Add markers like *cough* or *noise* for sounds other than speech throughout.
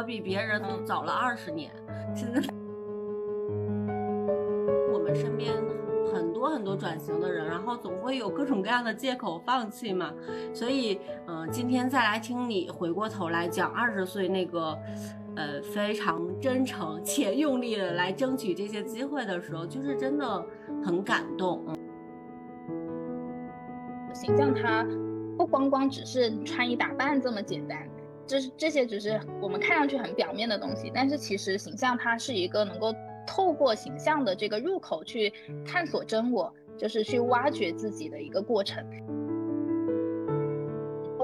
我比别人都早了二十年。现在我们身边很多很多转型的人，然后总会有各种各样的借口放弃嘛。所以，嗯、今天再来听你回过头来讲二十岁那个，呃，非常真诚且用力的来争取这些机会的时候，就是真的很感动。嗯形象它不光光只是穿衣打扮这么简单，这是这些只是我们看上去很表面的东西，但是其实形象它是一个能够透过形象的这个入口去探索真我，就是去挖掘自己的一个过程。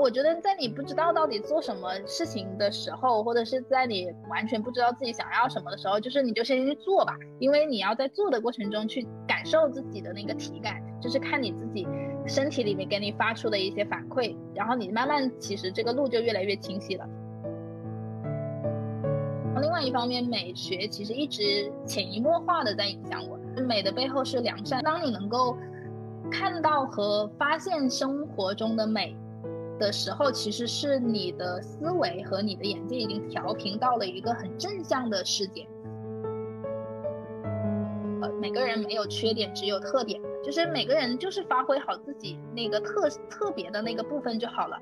我觉得在你不知道到底做什么事情的时候，或者是在你完全不知道自己想要什么的时候，就是你就先去做吧，因为你要在做的过程中去感受自己的那个体感，就是看你自己身体里面给你发出的一些反馈，然后你慢慢其实这个路就越来越清晰了。另外一方面，美学其实一直潜移默化的在影响我。美的背后是良善，当你能够看到和发现生活中的美的时候，其实是你的思维和你的眼界已经调频到了一个很正向的世界。呃，每个人没有缺点，只有特点，就是每个人就是发挥好自己那个特特别的那个部分就好了。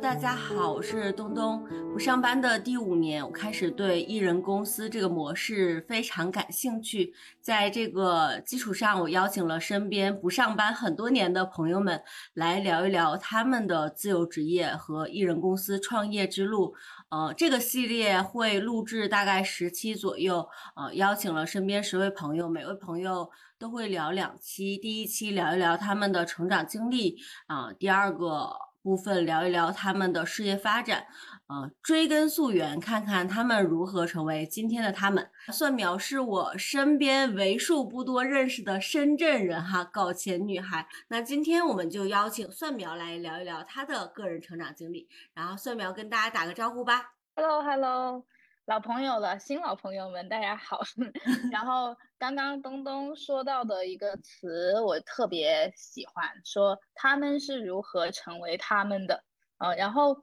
大家好，我是东东。不上班的第五年，我开始对艺人公司这个模式非常感兴趣。在这个基础上，我邀请了身边不上班很多年的朋友们来聊一聊他们的自由职业和艺人公司创业之路。呃，这个系列会录制大概十期左右，呃，邀请了身边十位朋友，每位朋友都会聊两期。第一期聊一聊他们的成长经历，啊、第二个部分聊一聊他们的事业发展，啊，追根溯源，看看他们如何成为今天的他们。蒜苗是我身边为数不多认识的深圳人哈，搞钱女孩。那今天我们就邀请蒜苗来聊一聊她的个人成长经历，然后蒜苗跟大家打个招呼吧。Hello Hello，老朋友了，新老朋友们大家好。*laughs* 然后刚刚东东说到的一个词，我特别喜欢，说他们是如何成为他们的。呃，然后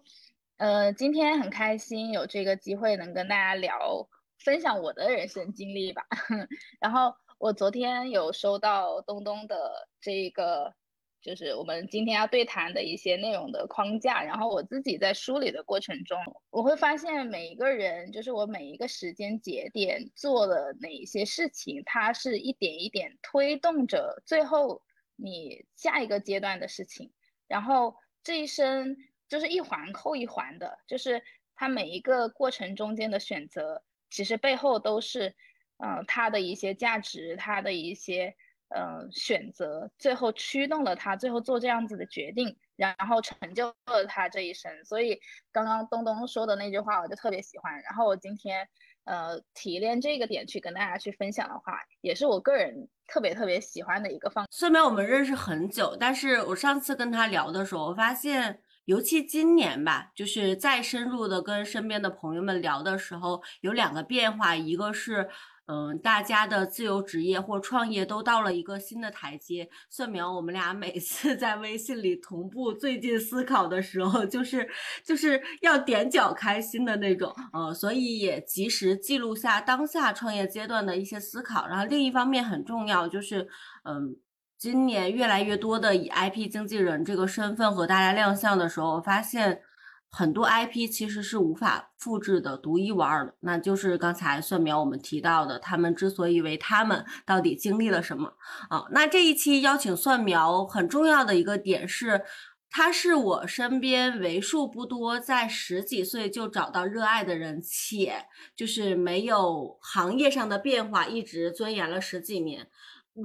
呃，今天很开心有这个机会能跟大家聊，分享我的人生经历吧。*laughs* 然后我昨天有收到东东的这个。就是我们今天要对谈的一些内容的框架，然后我自己在梳理的过程中，我会发现每一个人，就是我每一个时间节点做了哪一些事情，它是一点一点推动着最后你下一个阶段的事情，然后这一生就是一环扣一环的，就是他每一个过程中间的选择，其实背后都是，嗯，他的一些价值，他的一些。呃，选择最后驱动了他最后做这样子的决定，然后成就了他这一生。所以刚刚东东说的那句话，我就特别喜欢。然后我今天呃提炼这个点去跟大家去分享的话，也是我个人特别特别喜欢的一个方。虽然我们认识很久，但是我上次跟他聊的时候，我发现。尤其今年吧，就是再深入的跟身边的朋友们聊的时候，有两个变化，一个是，嗯，大家的自由职业或创业都到了一个新的台阶。蒜苗，我们俩每次在微信里同步最近思考的时候，就是就是要点脚开心的那种，呃，所以也及时记录下当下创业阶段的一些思考。然后另一方面很重要，就是，嗯。今年越来越多的以 IP 经纪人这个身份和大家亮相的时候，我发现很多 IP 其实是无法复制的、独一无二的。那就是刚才蒜苗我们提到的，他们之所以为他们，到底经历了什么啊？那这一期邀请蒜苗很重要的一个点是，他是我身边为数不多在十几岁就找到热爱的人，且就是没有行业上的变化，一直钻研了十几年。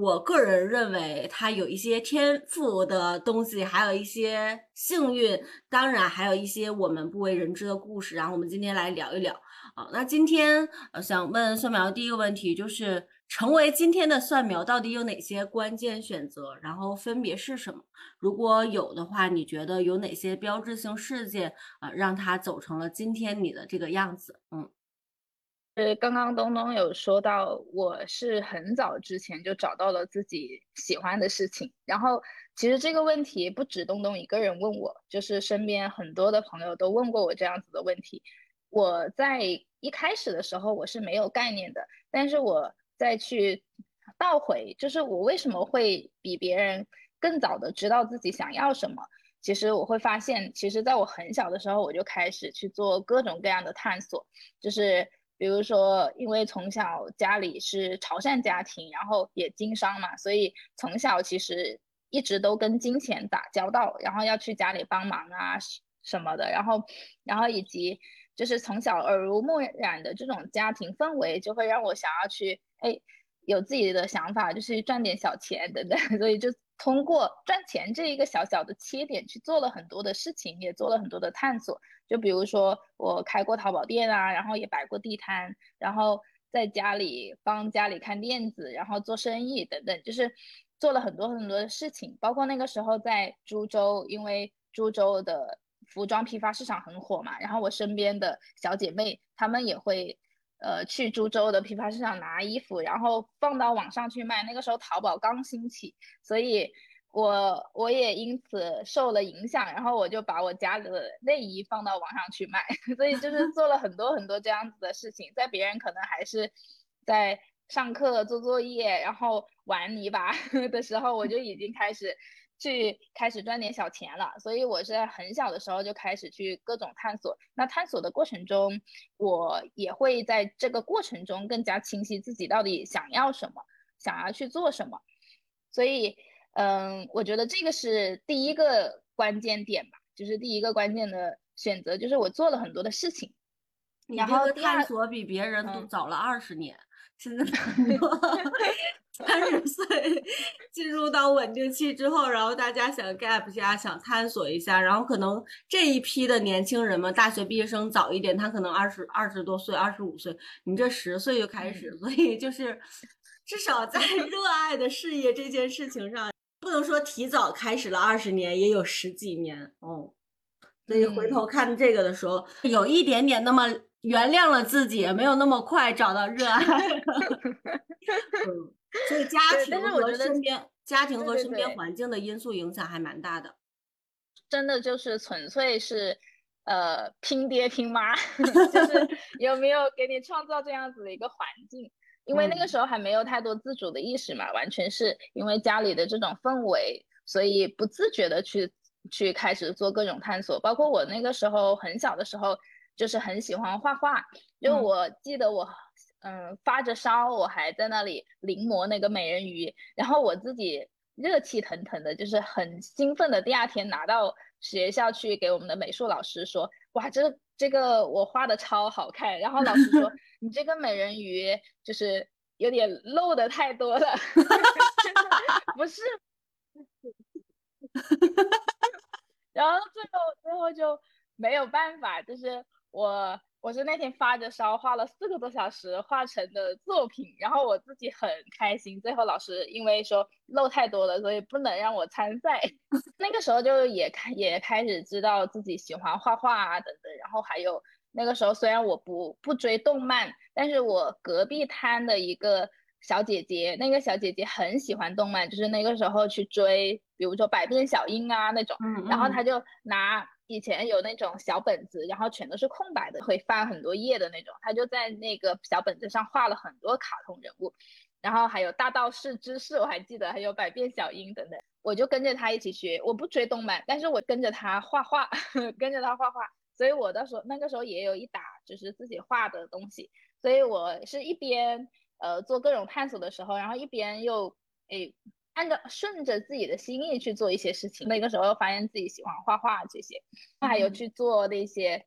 我个人认为他有一些天赋的东西，还有一些幸运，当然还有一些我们不为人知的故事。然后我们今天来聊一聊啊。那今天呃想问蒜苗第一个问题就是，成为今天的蒜苗到底有哪些关键选择？然后分别是什么？如果有的话，你觉得有哪些标志性事件啊、让他走成了今天你的这个样子？嗯。呃，刚刚东东有说到，我是很早之前就找到了自己喜欢的事情。然后，其实这个问题不止东东一个人问我，就是身边很多的朋友都问过我这样子的问题。我在一开始的时候我是没有概念的，但是我再去倒回，就是我为什么会比别人更早的知道自己想要什么？其实我会发现，其实在我很小的时候我就开始去做各种各样的探索，就是。比如说，因为从小家里是潮汕家庭，然后也经商嘛，所以从小其实一直都跟金钱打交道，然后要去家里帮忙啊什么的，然后，然后以及就是从小耳濡目染的这种家庭氛围，就会让我想要去哎有自己的想法，就是赚点小钱等等，所以就。通过赚钱这一个小小的切点去做了很多的事情，也做了很多的探索。就比如说我开过淘宝店啊，然后也摆过地摊，然后在家里帮家里看店子，然后做生意等等，就是做了很多很多的事情。包括那个时候在株洲，因为株洲的服装批发市场很火嘛，然后我身边的小姐妹她们也会。呃，去株洲的批发市场拿衣服，然后放到网上去卖。那个时候淘宝刚兴起，所以我我也因此受了影响，然后我就把我家里的内衣放到网上去卖。*laughs* 所以就是做了很多很多这样子的事情，在别人可能还是在上课做作业，然后玩泥巴 *laughs* 的时候，我就已经开始。去开始赚点小钱了，所以我是在很小的时候就开始去各种探索。那探索的过程中，我也会在这个过程中更加清晰自己到底想要什么，想要去做什么。所以，嗯，我觉得这个是第一个关键点吧，就是第一个关键的选择，就是我做了很多的事情。然后探索比别人都早了二十年，现在。*laughs* *laughs* *laughs* 三十岁进入到稳定期之后，然后大家想 gap 一下，想探索一下，然后可能这一批的年轻人嘛，大学毕业生早一点，他可能二十二十多岁，二十五岁，你这十岁就开始，所以就是至少在 *laughs* 热爱的事业这件事情上，不能说提早开始了二十年，也有十几年哦。所以回头看这个的时候，有一点点那么原谅了自己，没有那么快找到热爱。*laughs* *laughs* 所以家庭和身边家庭和身边环境的因素影响还蛮大的，真的就是纯粹是，呃，拼爹拼妈，*laughs* 就是有没有给你创造这样子的一个环境？因为那个时候还没有太多自主的意识嘛，完全是因为家里的这种氛围，所以不自觉的去去开始做各种探索。包括我那个时候很小的时候，就是很喜欢画画，因为我记得我。嗯，发着烧，我还在那里临摹那个美人鱼，然后我自己热气腾腾的，就是很兴奋的。第二天拿到学校去给我们的美术老师说，哇，这这个我画的超好看。然后老师说，*laughs* 你这个美人鱼就是有点露的太多了，*laughs* 不是。*laughs* 然后最后最后就没有办法，就是我。我是那天发着烧画了四个多小时画成的作品，然后我自己很开心。最后老师因为说漏太多了，所以不能让我参赛。*laughs* 那个时候就也开也开始知道自己喜欢画画啊等等。然后还有那个时候虽然我不不追动漫，但是我隔壁摊的一个小姐姐，那个小姐姐很喜欢动漫，就是那个时候去追，比如说百变小樱啊那种，然后她就拿。以前有那种小本子，然后全都是空白的，会翻很多页的那种。他就在那个小本子上画了很多卡通人物，然后还有大道士知识，我还记得，还有百变小樱等等。我就跟着他一起学，我不追动漫，但是我跟着他画画，*laughs* 跟着他画画。所以我到时候那个时候也有一打，就是自己画的东西。所以我是一边呃做各种探索的时候，然后一边又诶。按照顺着自己的心意去做一些事情，那个时候发现自己喜欢画画这些，还有去做那些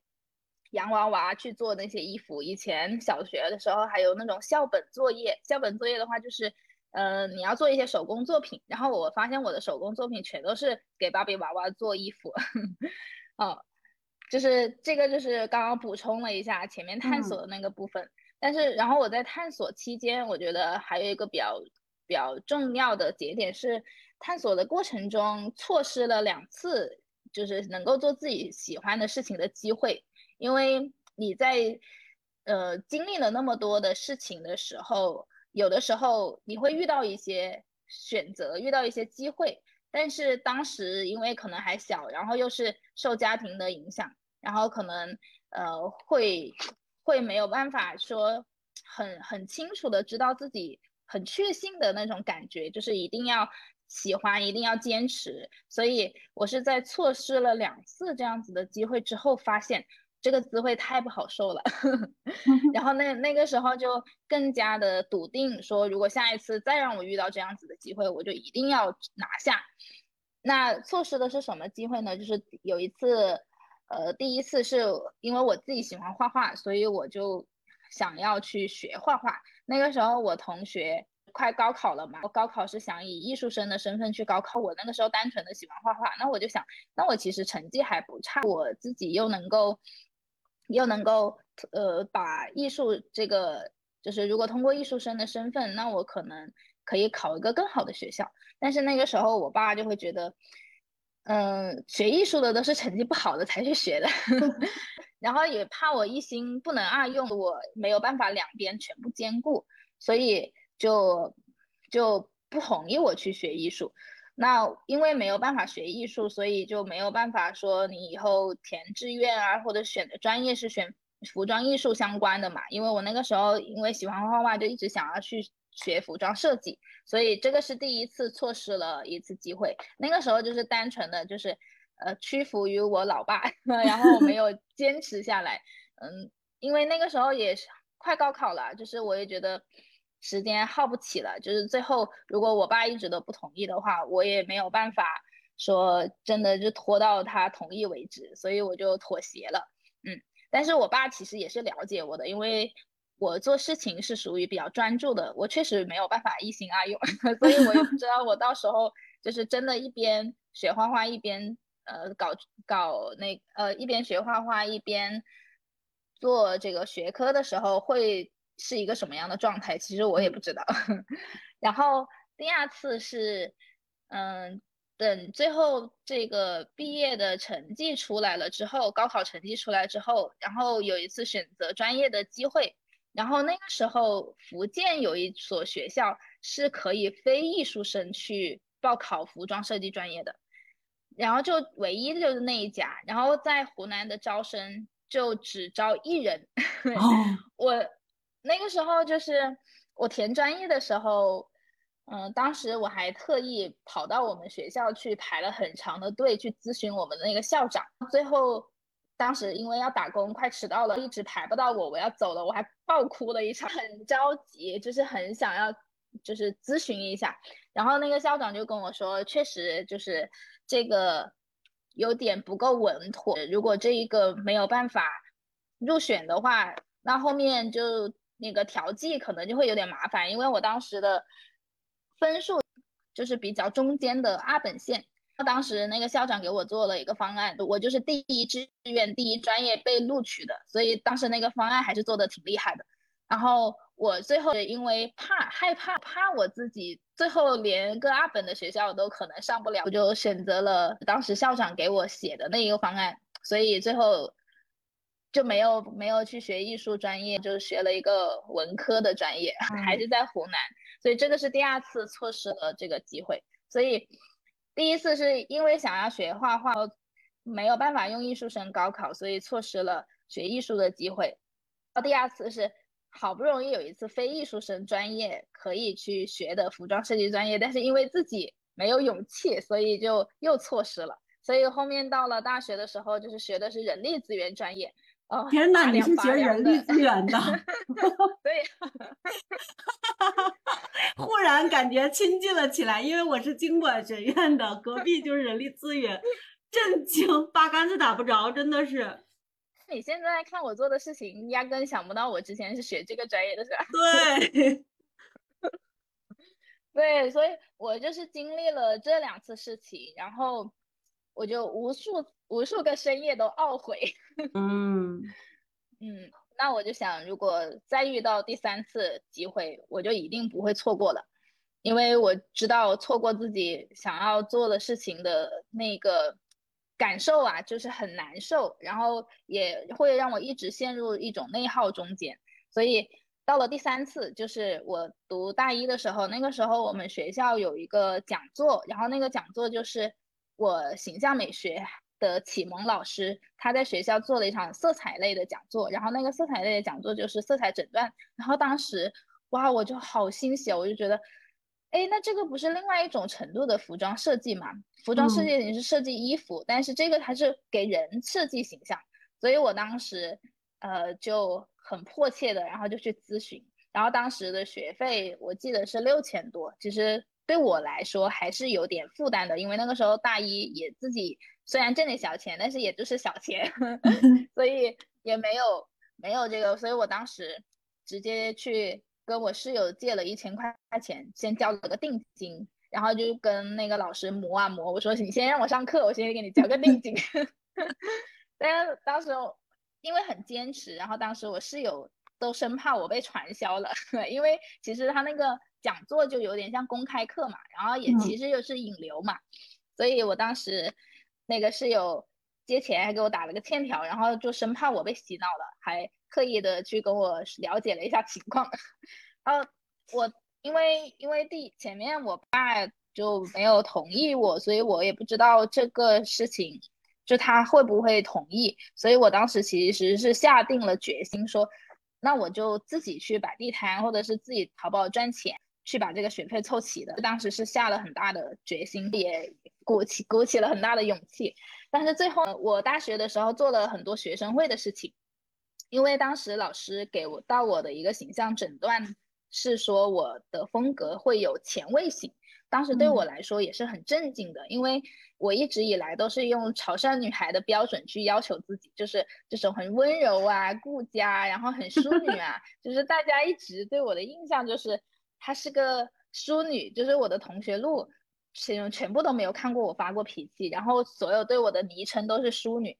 洋娃娃，去做那些衣服。以前小学的时候还有那种校本作业，校本作业的话就是，呃，你要做一些手工作品。然后我发现我的手工作品全都是给芭比娃娃做衣服，*laughs* 哦，就是这个就是刚刚补充了一下前面探索的那个部分。但是然后我在探索期间，我觉得还有一个比较。比较重要的节点是探索的过程中错失了两次，就是能够做自己喜欢的事情的机会。因为你在呃，经历了那么多的事情的时候，有的时候你会遇到一些选择，遇到一些机会，但是当时因为可能还小，然后又是受家庭的影响，然后可能呃会会没有办法说很很清楚的知道自己很确信的那种感觉，就是一定要喜欢，一定要坚持。所以我是在错失了两次这样子的机会之后，发现。这个滋味太不好受了，*laughs* 然后那那个时候就更加的笃定，说如果下一次再让我遇到这样子的机会，我就一定要拿下。那错失的是什么机会呢？就是有一次，呃，第一次是因为我自己喜欢画画，所以我就想要去学画画。那个时候我同学快高考了嘛，我高考是想以艺术生的身份去高考。我那个时候单纯的喜欢画画，那我就想，那我其实成绩还不差，我自己又能够。又能够呃把艺术这个，就是如果通过艺术生的身份，那我可能可以考一个更好的学校。但是那个时候我爸就会觉得，嗯，学艺术的都是成绩不好的才去学的，*laughs* 然后也怕我一心不能二用，我没有办法两边全部兼顾，所以就就不同意我去学艺术。那因为没有办法学艺术，所以就没有办法说你以后填志愿啊，或者选的专业是选服装艺术相关的嘛。因为我那个时候因为喜欢画画，就一直想要去学服装设计，所以这个是第一次错失了一次机会。那个时候就是单纯的就是呃屈服于我老爸，*laughs* 然后我没有坚持下来。嗯，因为那个时候也是快高考了，就是我也觉得。时间耗不起了，就是最后如果我爸一直都不同意的话，我也没有办法说真的就拖到他同意为止，所以我就妥协了。嗯，但是我爸其实也是了解我的，因为我做事情是属于比较专注的，我确实没有办法一心二用，*laughs* 所以我也不知道我到时候就是真的一边学画画一边呃搞搞那呃一边学画画一边做这个学科的时候会。是一个什么样的状态？其实我也不知道。*laughs* 然后第二次是，嗯，等最后这个毕业的成绩出来了之后，高考成绩出来之后，然后有一次选择专业的机会。然后那个时候，福建有一所学校是可以非艺术生去报考服装设计专业的，然后就唯一的就是那一家。然后在湖南的招生就只招一人。*laughs* 我。那个时候就是我填专业的时候，嗯，当时我还特意跑到我们学校去排了很长的队去咨询我们的那个校长。最后，当时因为要打工，快迟到了，一直排不到我，我要走了，我还爆哭了一场，很着急，就是很想要，就是咨询一下。然后那个校长就跟我说，确实就是这个有点不够稳妥，如果这一个没有办法入选的话，那后面就。那个调剂可能就会有点麻烦，因为我当时的分数就是比较中间的二本线。当时那个校长给我做了一个方案，我就是第一志愿第一专业被录取的，所以当时那个方案还是做的挺厉害的。然后我最后因为怕害怕怕我自己最后连个二本的学校都可能上不了，我就选择了当时校长给我写的那一个方案，所以最后。就没有没有去学艺术专业，就学了一个文科的专业，*laughs* 还是在湖南，所以这个是第二次错失了这个机会。所以第一次是因为想要学画画，没有办法用艺术生高考，所以错失了学艺术的机会。到第二次是好不容易有一次非艺术生专业可以去学的服装设计专业，但是因为自己没有勇气，所以就又错失了。所以后面到了大学的时候，就是学的是人力资源专业。天哪，你是学人力资源的？对，忽然感觉亲近了起来，因为我是经管学院的，隔壁就是人力资源，震惊，八竿子打不着，真的是。你现在看我做的事情，压根想不到我之前是学这个专业的，是吧？对，*laughs* 对，所以我就是经历了这两次事情，然后我就无数。无数个深夜都懊悔。*laughs* 嗯嗯，那我就想，如果再遇到第三次机会，我就一定不会错过了，因为我知道错过自己想要做的事情的那个感受啊，就是很难受，然后也会让我一直陷入一种内耗中间。所以到了第三次，就是我读大一的时候，那个时候我们学校有一个讲座，然后那个讲座就是我形象美学的启蒙老师，他在学校做了一场色彩类的讲座，然后那个色彩类的讲座就是色彩诊断，然后当时哇，我就好欣喜，我就觉得。哎，那这个不是另外一种程度的服装设计嘛？服装设计你是设计衣服，但是这个还是给人设计形象，所以我当时呃就很迫切的，然后就去咨询，然后当时的学费我记得是六千多，其实对我来说还是有点负担的，因为那个时候大一也自己虽然挣点小钱，但是也就是小钱，*laughs* 所以也没有没有这个，所以我当时直接去。跟我室友借了一千块钱，先交了个定金，然后就跟那个老师磨啊磨。我说你先让我上课，我先给你交个定金。*laughs* 但是当时因为很坚持，然后当时我室友都生怕我被传销了，*laughs* 因为其实他那个讲座就有点像公开课嘛，然后也其实又是引流嘛，所以我当时那个室友借钱还给我打了个欠条，然后就生怕我被洗脑了，还。刻意的去跟我了解了一下情况，然后我因为因为第前面我爸就没有同意我，所以我也不知道这个事情就他会不会同意，所以我当时其实是下定了决心说，那我就自己去摆地摊，或者是自己淘宝赚钱去把这个学费凑齐的。当时是下了很大的决心，也鼓起鼓起了很大的勇气，但是最后我大学的时候做了很多学生会的事情。因为当时老师给我到我的一个形象诊断是说我的风格会有前卫性，当时对我来说也是很震惊的，因为我一直以来都是用潮汕女孩的标准去要求自己，就是这种很温柔啊、顾家，然后很淑女啊，就是大家一直对我的印象就是她是个淑女，就是我的同学录全全部都没有看过我发过脾气，然后所有对我的昵称都是淑女。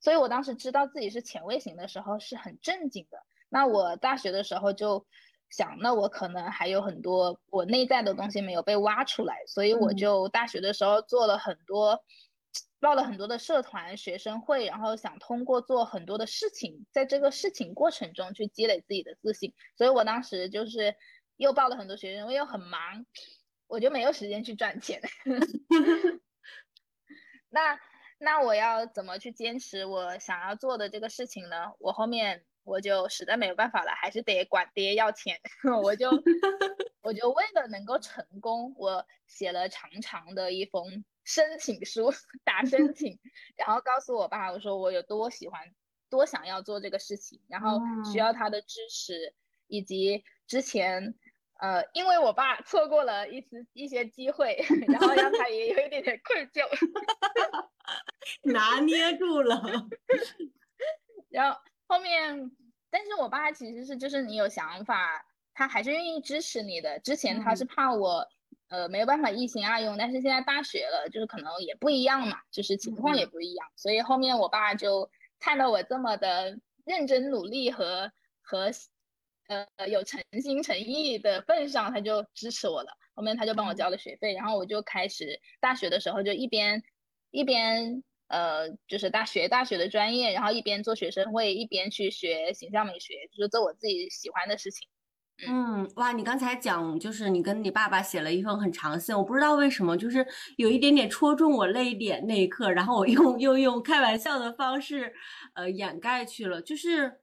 所以我当时知道自己是前卫型的时候是很震惊的。那我大学的时候就想，那我可能还有很多我内在的东西没有被挖出来，所以我就大学的时候做了很多，报了很多的社团、学生会，然后想通过做很多的事情，在这个事情过程中去积累自己的自信。所以我当时就是又报了很多学生我，又很忙，我就没有时间去赚钱。*laughs* 那。那我要怎么去坚持我想要做的这个事情呢？我后面我就实在没有办法了，还是得管爹要钱。我就 *laughs* 我就为了能够成功，我写了长长的一封申请书，打申 *laughs* 请，然后告诉我爸，我说我有多喜欢，多想要做这个事情，然后需要他的支持，以及之前。呃，因为我爸错过了一次一些机会，*laughs* 然后让他也有一点点愧疚，*laughs* 拿捏住了。*laughs* 然后后面，但是我爸其实是就是你有想法，他还是愿意支持你的。之前他是怕我，呃，没有办法一心二用，但是现在大学了，就是可能也不一样嘛，就是情况也不一样，所以后面我爸就看到我这么的认真努力和和。呃，有诚心诚意的份上，他就支持我了。后面他就帮我交了学费，然后我就开始大学的时候就一边一边呃，就是大学大学的专业，然后一边做学生会，一边去学形象美学，就是做我自己喜欢的事情。嗯，哇，你刚才讲就是你跟你爸爸写了一封很长信，我不知道为什么，就是有一点点戳中我泪点那一刻，然后我用又用开玩笑的方式呃掩盖去了，就是。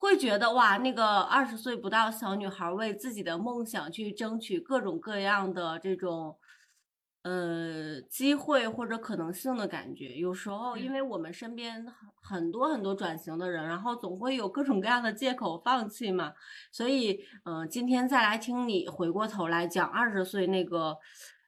会觉得哇，那个二十岁不到小女孩为自己的梦想去争取各种各样的这种，呃，机会或者可能性的感觉。有时候，因为我们身边很多很多转型的人，然后总会有各种各样的借口放弃嘛。所以，嗯，今天再来听你回过头来讲二十岁那个，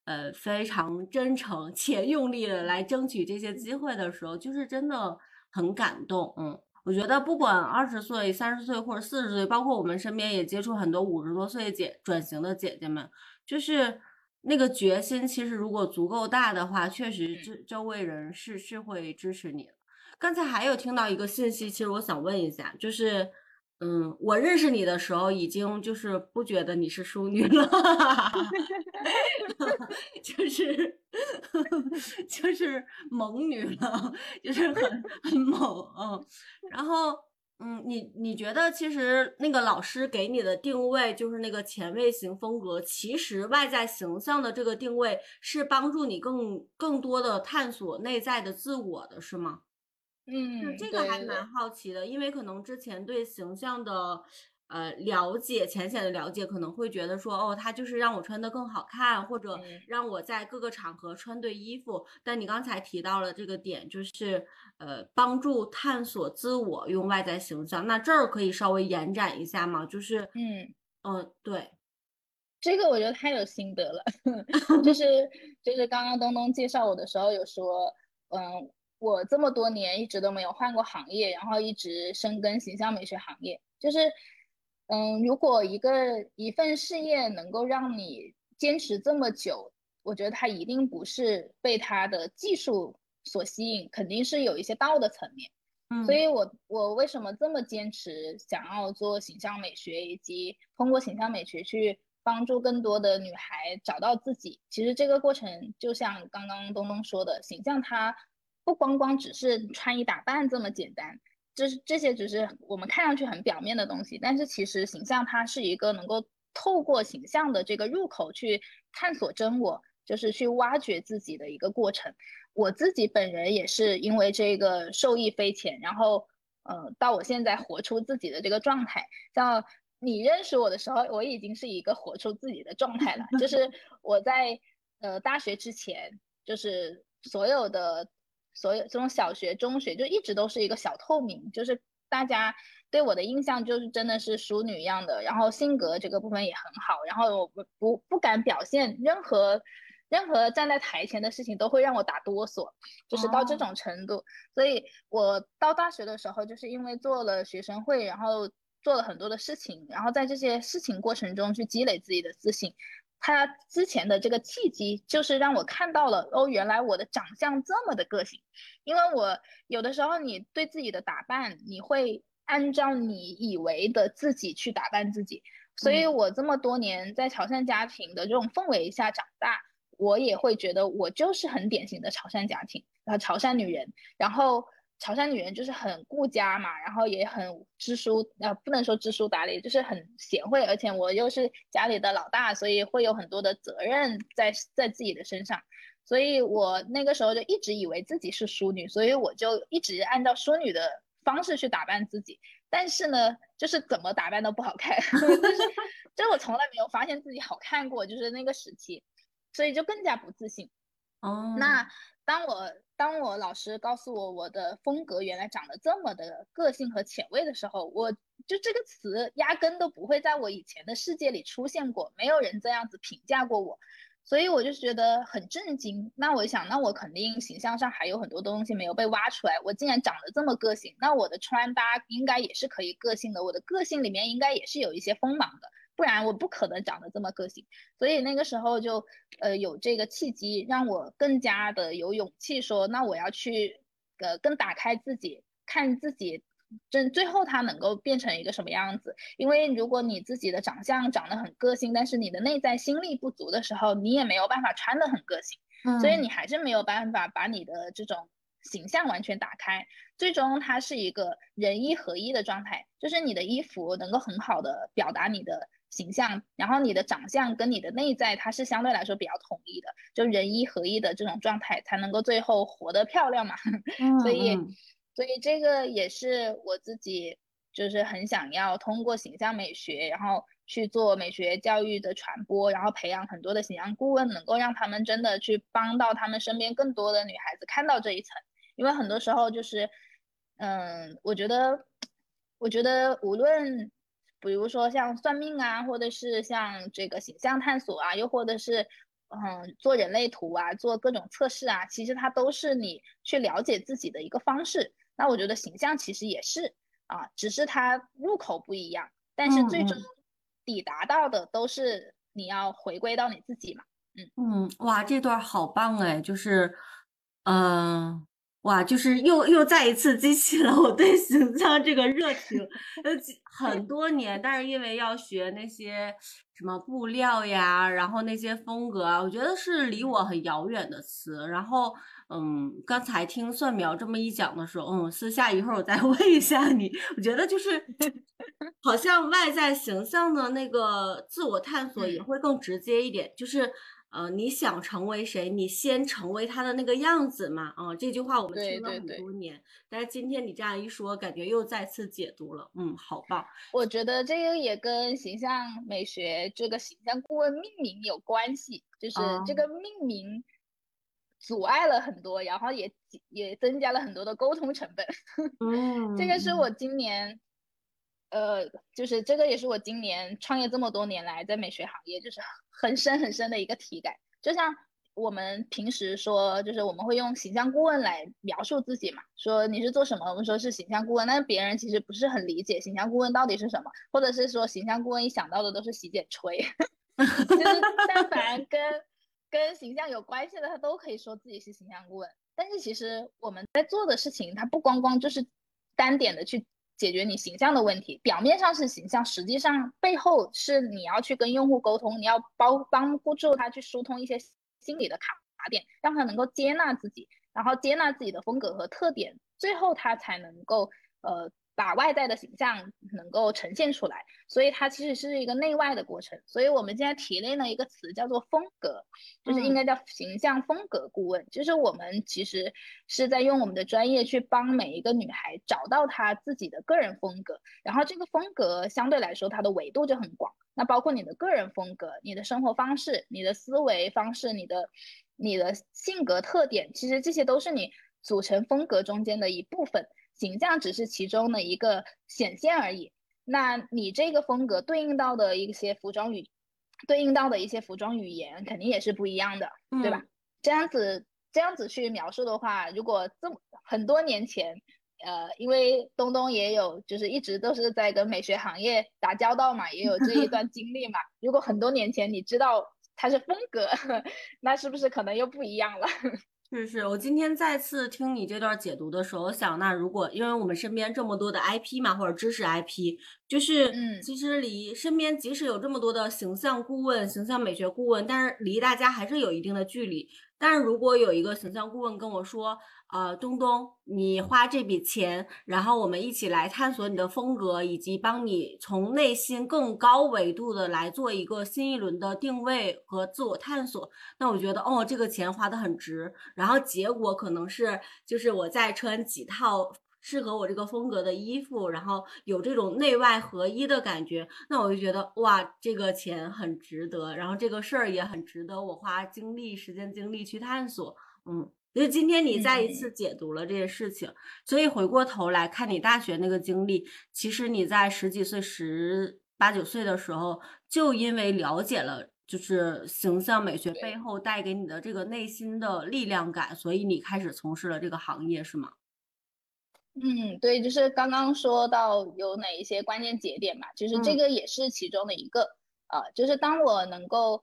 呃，非常真诚且用力的来争取这些机会的时候，就是真的很感动，嗯。我觉得不管二十岁、三十岁或者四十岁，包括我们身边也接触很多五十多岁姐转型的姐姐们，就是那个决心，其实如果足够大的话，确实周周围人是是会支持你。刚才还有听到一个信息，其实我想问一下，就是。嗯，我认识你的时候已经就是不觉得你是淑女了，*laughs* 就是 *laughs* 就是猛女了，就是很很猛，嗯，然后。嗯，你你觉得其实那个老师给你的定位就是那个前卫型风格，其实外在形象的这个定位是帮助你更更多的探索内在的自我的是吗？嗯，这个还蛮好奇的，因为可能之前对形象的。呃，了解浅显的了解，可能会觉得说，哦，他就是让我穿的更好看，或者让我在各个场合穿对衣服。但你刚才提到了这个点，就是呃，帮助探索自我用外在形象。那这儿可以稍微延展一下吗？就是，嗯嗯，对，这个我觉得太有心得了。*laughs* 就是 *laughs* 就是刚刚东东介绍我的时候有说，嗯，我这么多年一直都没有换过行业，然后一直深耕形象美学行业，就是。嗯，如果一个一份事业能够让你坚持这么久，我觉得它一定不是被它的技术所吸引，肯定是有一些道的层面。嗯，所以我我为什么这么坚持想要做形象美学，以及通过形象美学去帮助更多的女孩找到自己？其实这个过程就像刚刚东东说的，形象它不光光只是穿衣打扮这么简单。这是这些只是我们看上去很表面的东西，但是其实形象它是一个能够透过形象的这个入口去探索真我，就是去挖掘自己的一个过程。我自己本人也是因为这个受益匪浅，然后呃，到我现在活出自己的这个状态。像你认识我的时候，我已经是一个活出自己的状态了。就是我在呃大学之前，就是所有的。所有这种小学、中学就一直都是一个小透明，就是大家对我的印象就是真的是淑女一样的，然后性格这个部分也很好，然后我不不不敢表现任何任何站在台前的事情都会让我打哆嗦，就是到这种程度。所以我到大学的时候，就是因为做了学生会，然后做了很多的事情，然后在这些事情过程中去积累自己的自信。他之前的这个契机，就是让我看到了哦，原来我的长相这么的个性。因为我有的时候，你对自己的打扮，你会按照你以为的自己去打扮自己。所以我这么多年在潮汕家庭的这种氛围下长大，我也会觉得我就是很典型的潮汕家庭，然后潮汕女人，然后。潮汕女人就是很顾家嘛，然后也很知书，呃，不能说知书达理，就是很贤惠，而且我又是家里的老大，所以会有很多的责任在在自己的身上，所以我那个时候就一直以为自己是淑女，所以我就一直按照淑女的方式去打扮自己，但是呢，就是怎么打扮都不好看，*laughs* 就是，就我从来没有发现自己好看过，就是那个时期，所以就更加不自信。哦，那当我。当我老师告诉我我的风格原来长得这么的个性和前卫的时候，我就这个词压根都不会在我以前的世界里出现过，没有人这样子评价过我，所以我就觉得很震惊。那我想，那我肯定形象上还有很多东西没有被挖出来。我竟然长得这么个性，那我的穿搭应该也是可以个性的，我的个性里面应该也是有一些锋芒的。不然我不可能长得这么个性，所以那个时候就，呃，有这个契机，让我更加的有勇气说，那我要去，呃，更打开自己，看自己，真最后他能够变成一个什么样子。因为如果你自己的长相长得很个性，但是你的内在心力不足的时候，你也没有办法穿得很个性，所以你还是没有办法把你的这种形象完全打开。最终它是一个人一合一的状态，就是你的衣服能够很好的表达你的。形象，然后你的长相跟你的内在，它是相对来说比较统一的，就人一合一的这种状态，才能够最后活得漂亮嘛。*laughs* 所以，所以这个也是我自己就是很想要通过形象美学，然后去做美学教育的传播，然后培养很多的形象顾问，能够让他们真的去帮到他们身边更多的女孩子看到这一层。因为很多时候就是，嗯，我觉得，我觉得无论。比如说像算命啊，或者是像这个形象探索啊，又或者是嗯做人类图啊，做各种测试啊，其实它都是你去了解自己的一个方式。那我觉得形象其实也是啊，只是它入口不一样，但是最终抵达到的都是你要回归到你自己嘛。嗯嗯，哇，这段好棒哎，就是嗯。哇，就是又又再一次激起了我对形象这个热情，呃，*laughs* 很多年，但是因为要学那些什么布料呀，然后那些风格啊，我觉得是离我很遥远的词。然后，嗯，刚才听蒜苗这么一讲的时候，嗯，私下一会儿我再 *laughs* 问一下你，我觉得就是 *laughs* 好像外在形象的那个自我探索也会更直接一点，就是。呃，你想成为谁？你先成为他的那个样子嘛。啊，这句话我们听了很多年，但是今天你这样一说，感觉又再次解读了。嗯，好棒。我觉得这个也跟形象美学这个形象顾问命名有关系，就是这个命名阻碍了很多，然后也也增加了很多的沟通成本。嗯，*laughs* 这个是我今年。呃，就是这个也是我今年创业这么多年来在美学行业就是很深很深的一个体感。就像我们平时说，就是我们会用形象顾问来描述自己嘛，说你是做什么，我们说是形象顾问，但别人其实不是很理解形象顾问到底是什么，或者是说形象顾问一想到的都是洗剪吹，*laughs* 就是但凡跟跟形象有关系的，他都可以说自己是形象顾问。但是其实我们在做的事情，它不光光就是单点的去。解决你形象的问题，表面上是形象，实际上背后是你要去跟用户沟通，你要帮帮助他去疏通一些心理的卡点，让他能够接纳自己，然后接纳自己的风格和特点，最后他才能够呃。把外在的形象能够呈现出来，所以它其实是一个内外的过程。所以我们现在提炼了一个词，叫做风格，就是应该叫形象风格顾问。就是我们其实是在用我们的专业去帮每一个女孩找到她自己的个人风格。然后这个风格相对来说它的维度就很广，那包括你的个人风格、你的生活方式、你的思维方式、你的你的性格特点，其实这些都是你组成风格中间的一部分。形象只是其中的一个显现而已。那你这个风格对应到的一些服装语，对应到的一些服装语言肯定也是不一样的，对吧？这样子这样子去描述的话，如果这么很多年前，呃，因为东东也有就是一直都是在跟美学行业打交道嘛，也有这一段 *laughs* 经历嘛。如果很多年前你知道它是风格，*laughs* 那是不是可能又不一样了？是是，我今天再次听你这段解读的时候，我想，那如果因为我们身边这么多的 IP 嘛，或者知识 IP，就是，嗯，其实离身边即使有这么多的形象顾问、形象美学顾问，但是离大家还是有一定的距离。但是如果有一个形象顾问跟我说，呃，东东，你花这笔钱，然后我们一起来探索你的风格，以及帮你从内心更高维度的来做一个新一轮的定位和自我探索。那我觉得，哦，这个钱花的很值。然后结果可能是，就是我再穿几套适合我这个风格的衣服，然后有这种内外合一的感觉。那我就觉得，哇，这个钱很值得，然后这个事儿也很值得我花精力、时间、精力去探索。嗯。因为今天你再一次解读了这些事情，所以回过头来看你大学那个经历，其实你在十几岁、十八九岁的时候，就因为了解了就是形象美学背后带给你的这个内心的力量感，所以你开始从事了这个行业，是吗？嗯，对，就是刚刚说到有哪一些关键节点嘛，其实这个也是其中的一个，呃，就是当我能够。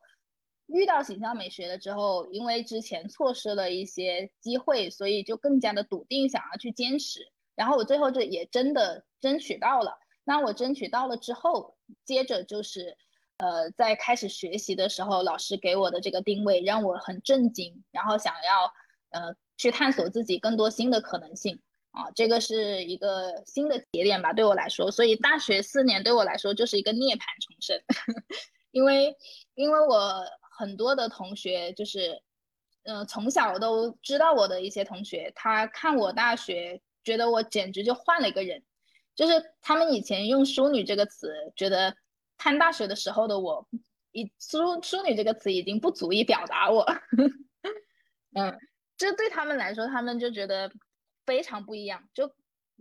遇到形象美学了之后，因为之前错失了一些机会，所以就更加的笃定想要去坚持。然后我最后就也真的争取到了。那我争取到了之后，接着就是，呃，在开始学习的时候，老师给我的这个定位让我很震惊，然后想要呃去探索自己更多新的可能性啊，这个是一个新的节点吧，对我来说。所以大学四年对我来说就是一个涅槃重生，*laughs* 因为因为我。很多的同学就是，嗯，从小都知道我的一些同学，他看我大学，觉得我简直就换了一个人。就是他们以前用“淑女”这个词，觉得看大学的时候的我，以“淑淑女”这个词已经不足以表达我。*laughs* 嗯，这对他们来说，他们就觉得非常不一样，就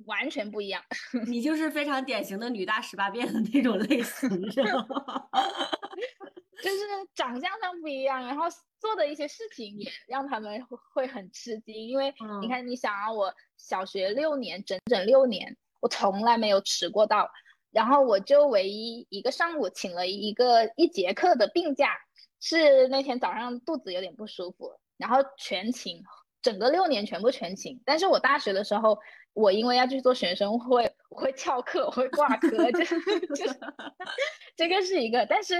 完全不一样。你就是非常典型的女大十八变的那种类型，是吗？*laughs* 就是长相上不一样，然后做的一些事情也让他们会很吃惊，因为你看，你想啊，我小学六年，整整六年，我从来没有迟过到，然后我就唯一一个上午请了一个一节课的病假，是那天早上肚子有点不舒服，然后全勤整个六年全部全勤。但是我大学的时候，我因为要去做学生会，我会翘课，我会挂科，这 *laughs* 这 *laughs* 这个是一个。但是，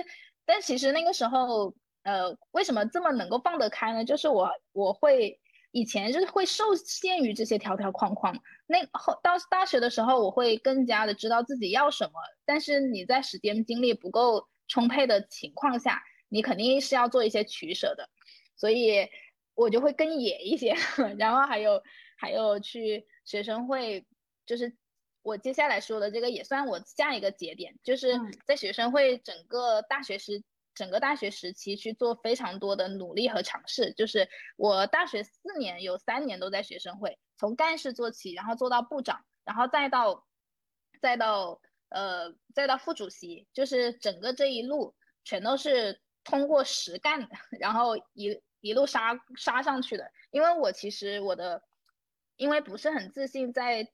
但其实那个时候，呃，为什么这么能够放得开呢？就是我我会。以前是会受限于这些条条框框，那后到大学的时候，我会更加的知道自己要什么。但是你在时间精力不够充沛的情况下，你肯定是要做一些取舍的。所以我就会更野一些，*laughs* 然后还有还有去学生会，就是我接下来说的这个也算我下一个节点，就是在学生会整个大学时。整个大学时期去做非常多的努力和尝试，就是我大学四年有三年都在学生会，从干事做起，然后做到部长，然后再到再到呃再到副主席，就是整个这一路全都是通过实干，然后一一路杀杀上去的。因为我其实我的因为不是很自信，在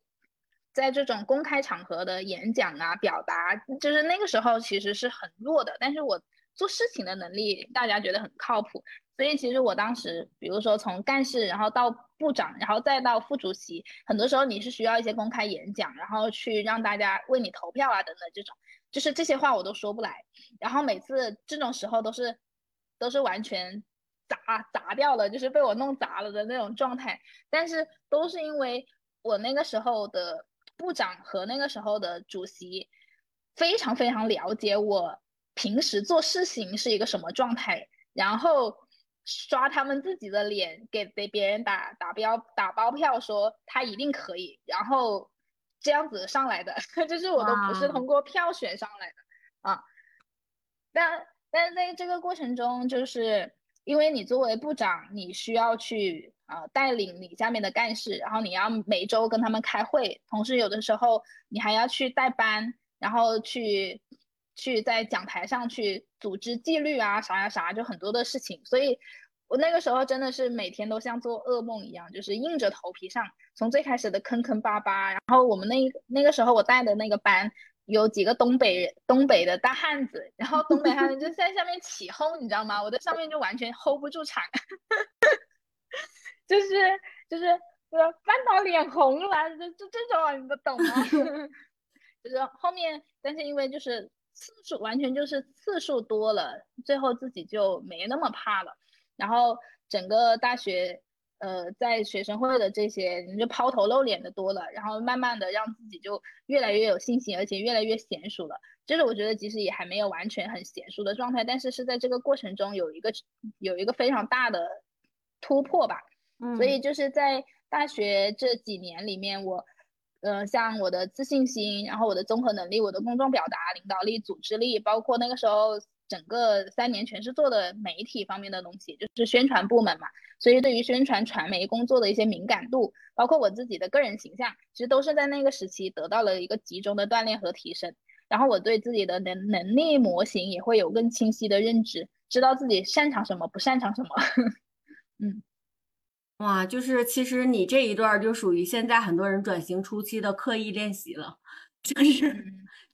在这种公开场合的演讲啊表达，就是那个时候其实是很弱的，但是我。做事情的能力，大家觉得很靠谱，所以其实我当时，比如说从干事，然后到部长，然后再到副主席，很多时候你是需要一些公开演讲，然后去让大家为你投票啊等等这种，就是这些话我都说不来，然后每次这种时候都是都是完全砸砸掉了，就是被我弄砸了的那种状态，但是都是因为我那个时候的部长和那个时候的主席非常非常了解我。平时做事情是一个什么状态，然后刷他们自己的脸，给给别人打打标打包票，说他一定可以，然后这样子上来的，*laughs* 就是我都不是通过票选上来的啊。但但是在这个过程中，就是因为你作为部长，你需要去啊带领你下面的干事，然后你要每周跟他们开会，同时有的时候你还要去带班，然后去。去在讲台上去组织纪律啊，啥呀啥，就很多的事情。所以，我那个时候真的是每天都像做噩梦一样，就是硬着头皮上。从最开始的坑坑巴巴，然后我们那那个时候我带的那个班有几个东北人，东北的大汉子，然后东北汉子就在下面起哄，你知道吗？我在上面就完全 hold 不住场，*laughs* 就是就是就是翻到脸红了，就就这种，你不懂吗？*laughs* 就是后面，但是因为就是。次数完全就是次数多了，最后自己就没那么怕了。然后整个大学，呃，在学生会的这些，你就抛头露脸的多了，然后慢慢的让自己就越来越有信心，而且越来越娴熟了。就是我觉得，即使也还没有完全很娴熟的状态，但是是在这个过程中有一个有一个非常大的突破吧。嗯，所以就是在大学这几年里面，我。呃，像我的自信心，然后我的综合能力，我的公众表达、领导力、组织力，包括那个时候整个三年全是做的媒体方面的东西，就是宣传部门嘛，所以对于宣传传媒工作的一些敏感度，包括我自己的个人形象，其实都是在那个时期得到了一个集中的锻炼和提升。然后我对自己的能能力模型也会有更清晰的认知，知道自己擅长什么，不擅长什么。*laughs* 嗯。哇，就是其实你这一段就属于现在很多人转型初期的刻意练习了，*laughs* 就是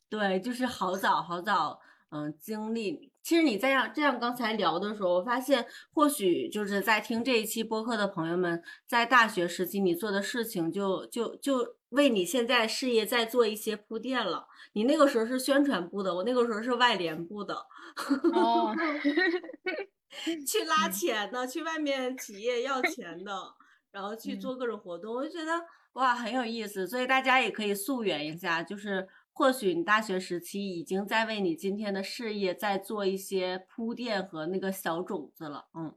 对，就是好早好早，嗯，经历。其实你在样这样刚才聊的时候，我发现或许就是在听这一期播客的朋友们，在大学时期你做的事情，就就就为你现在事业在做一些铺垫了。你那个时候是宣传部的，我那个时候是外联部的。*laughs* 哦。*laughs* *laughs* 去拉钱的，去外面企业要钱的，然后去做各种活动，我就觉得哇很有意思，所以大家也可以溯源一下，就是或许你大学时期已经在为你今天的事业在做一些铺垫和那个小种子了，嗯。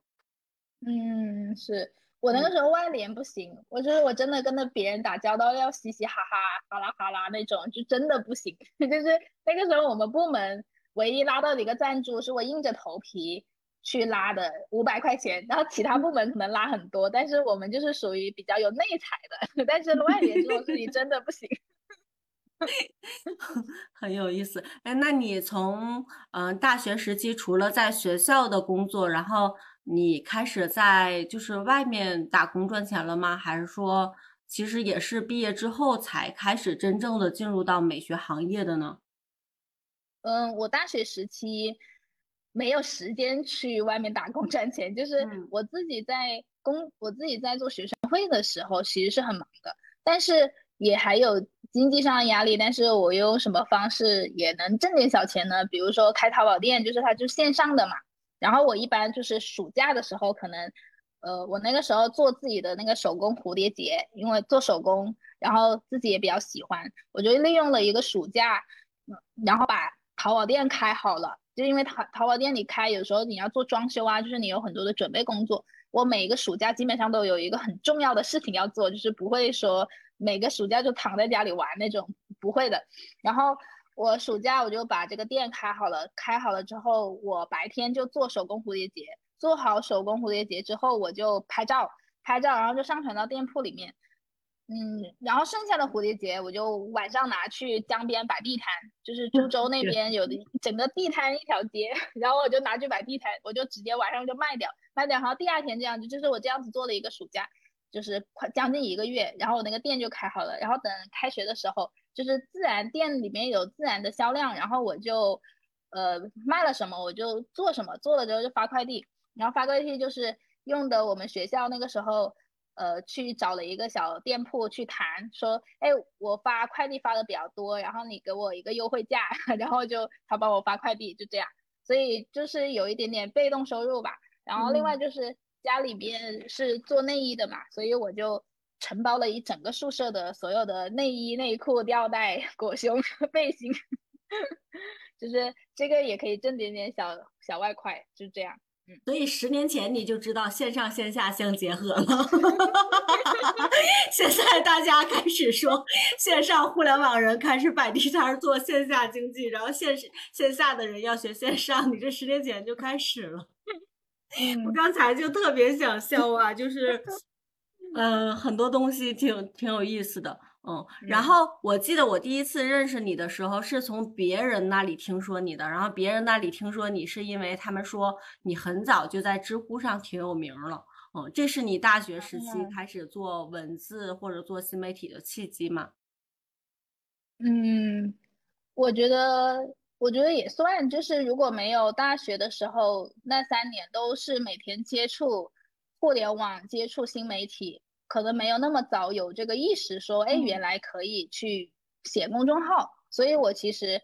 嗯，是。我那个时候外联不行，我觉得我真的跟着别人打交道要嘻嘻哈哈、哈啦哈啦那种，就真的不行，*laughs* 就是那个时候我们部门唯一拉到的一个赞助，是我硬着头皮。去拉的五百块钱，然后其他部门可能拉很多，但是我们就是属于比较有内采的，*laughs* 但是外联这种事情真的不行，*laughs* 很有意思。哎，那你从嗯大学时期除了在学校的工作，然后你开始在就是外面打工赚钱了吗？还是说其实也是毕业之后才开始真正的进入到美学行业的呢？嗯，我大学时期。没有时间去外面打工赚钱，就是我自己在工，我自己在做学生会的时候，其实是很忙的，但是也还有经济上的压力。但是我用什么方式也能挣点小钱呢？比如说开淘宝店，就是它就线上的嘛。然后我一般就是暑假的时候，可能，呃，我那个时候做自己的那个手工蝴蝶结，因为做手工，然后自己也比较喜欢，我就利用了一个暑假，然后把淘宝店开好了。就因为淘淘宝店里开，有时候你要做装修啊，就是你有很多的准备工作。我每一个暑假基本上都有一个很重要的事情要做，就是不会说每个暑假就躺在家里玩那种，不会的。然后我暑假我就把这个店开好了，开好了之后，我白天就做手工蝴蝶结，做好手工蝴蝶结之后，我就拍照，拍照，然后就上传到店铺里面。嗯，然后剩下的蝴蝶结我就晚上拿去江边摆地摊，就是 *laughs* 株洲那边有的整个地摊一条街，*laughs* 然后我就拿去摆地摊，我就直接晚上就卖掉，卖掉，然后第二天这样子，就是我这样子做了一个暑假，就是快将近一个月，然后我那个店就开好了，然后等开学的时候，就是自然店里面有自然的销量，然后我就呃卖了什么我就做什么，做了之后就发快递，然后发快递就是用的我们学校那个时候。呃，去找了一个小店铺去谈，说，哎，我发快递发的比较多，然后你给我一个优惠价，*laughs* 然后就他帮我发快递，就这样，所以就是有一点点被动收入吧。然后另外就是家里边是做内衣的嘛，所以我就承包了一整个宿舍的所有的内衣、内裤、吊带、裹胸、*laughs* 背心，*laughs* 就是这个也可以挣点点小小外快，就这样。所以十年前你就知道线上线下相结合了，*laughs* 现在大家开始说线上互联网人开始摆地摊做线下经济，然后线线下的人要学线上，你这十年前就开始了。我刚才就特别想笑啊，就是，嗯，很多东西挺挺有意思的。嗯，然后我记得我第一次认识你的时候，是从别人那里听说你的，然后别人那里听说你是因为他们说你很早就在知乎上挺有名了。嗯，这是你大学时期开始做文字或者做新媒体的契机吗？嗯，我觉得，我觉得也算，就是如果没有大学的时候那三年都是每天接触互联网、接触新媒体。可能没有那么早有这个意识，说，哎，原来可以去写公众号。所以我其实，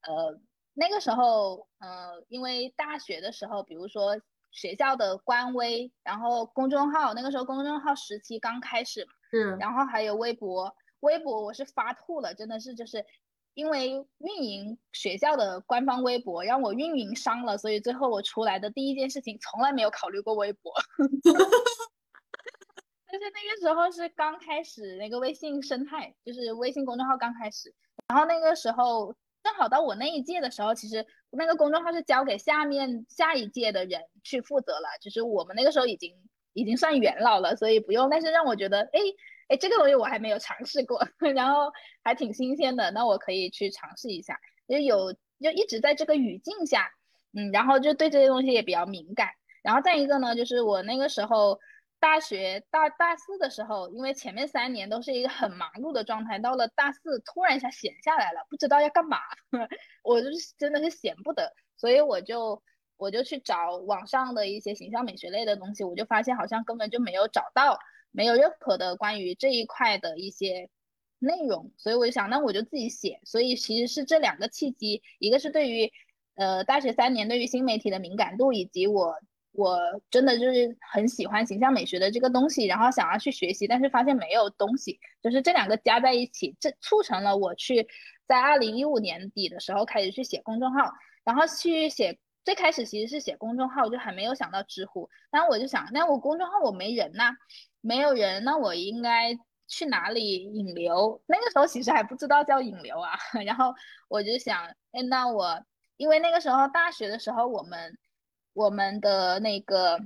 呃，那个时候，呃，因为大学的时候，比如说学校的官微，然后公众号，那个时候公众号时期刚开始嘛，嗯，然后还有微博，微博我是发吐了，真的是就是因为运营学校的官方微博让我运营伤了，所以最后我出来的第一件事情从来没有考虑过微博。*laughs* 就是那个时候是刚开始那个微信生态，就是微信公众号刚开始，然后那个时候正好到我那一届的时候，其实那个公众号是交给下面下一届的人去负责了，就是我们那个时候已经已经算元老了，所以不用。但是让我觉得，哎哎，这个东西我还没有尝试过，*laughs* 然后还挺新鲜的，那我可以去尝试一下。就有就一直在这个语境下，嗯，然后就对这些东西也比较敏感。然后再一个呢，就是我那个时候。大学大大四的时候，因为前面三年都是一个很忙碌的状态，到了大四突然一下闲下来了，不知道要干嘛，*laughs* 我就是真的是闲不得，所以我就我就去找网上的一些形象美学类的东西，我就发现好像根本就没有找到，没有任何的关于这一块的一些内容，所以我就想，那我就自己写。所以其实是这两个契机，一个是对于呃大学三年对于新媒体的敏感度，以及我。我真的就是很喜欢形象美学的这个东西，然后想要去学习，但是发现没有东西，就是这两个加在一起，这促成了我去在二零一五年底的时候开始去写公众号，然后去写，最开始其实是写公众号，就还没有想到知乎，然后我就想，那我公众号我没人呐，没有人，那我应该去哪里引流？那个时候其实还不知道叫引流啊，*laughs* 然后我就想，哎，那我因为那个时候大学的时候我们。我们的那个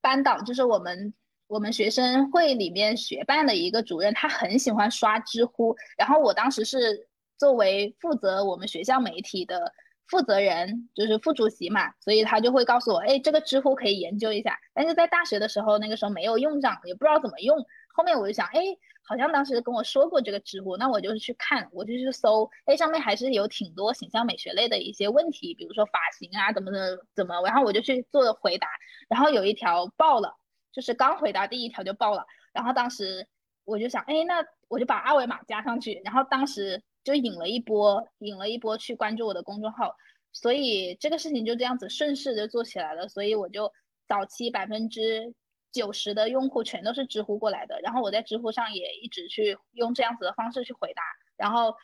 班导就是我们我们学生会里面学办的一个主任，他很喜欢刷知乎。然后我当时是作为负责我们学校媒体的负责人，就是副主席嘛，所以他就会告诉我，哎，这个知乎可以研究一下。但是在大学的时候，那个时候没有用上，也不知道怎么用。后面我就想，哎，好像当时跟我说过这个知乎，那我就去看，我就去搜，哎，上面还是有挺多形象美学类的一些问题，比如说发型啊，怎么的怎么，然后我就去做了回答，然后有一条爆了，就是刚回答第一条就爆了，然后当时我就想，哎，那我就把二维码加上去，然后当时就引了一波，引了一波去关注我的公众号。所以这个事情就这样子顺势就做起来了，所以我就早期百分之九十的用户全都是知乎过来的，然后我在知乎上也一直去用这样子的方式去回答，然后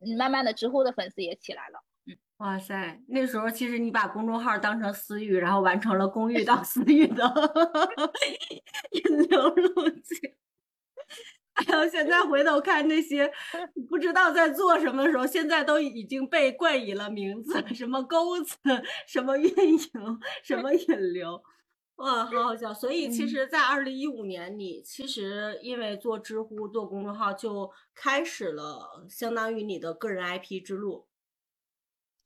嗯，慢慢的知乎的粉丝也起来了，嗯，哇塞，那时候其实你把公众号当成私域，然后完成了公域到私域的 *laughs* 引流路径。哎呦，现在回头看那些不知道在做什么的时候，现在都已经被冠以了名字，什么钩子，什么运营，什么引流，哇，好好笑。所以其实，在二零一五年，你其实因为做知乎、做公众号，就开始了相当于你的个人 IP 之路。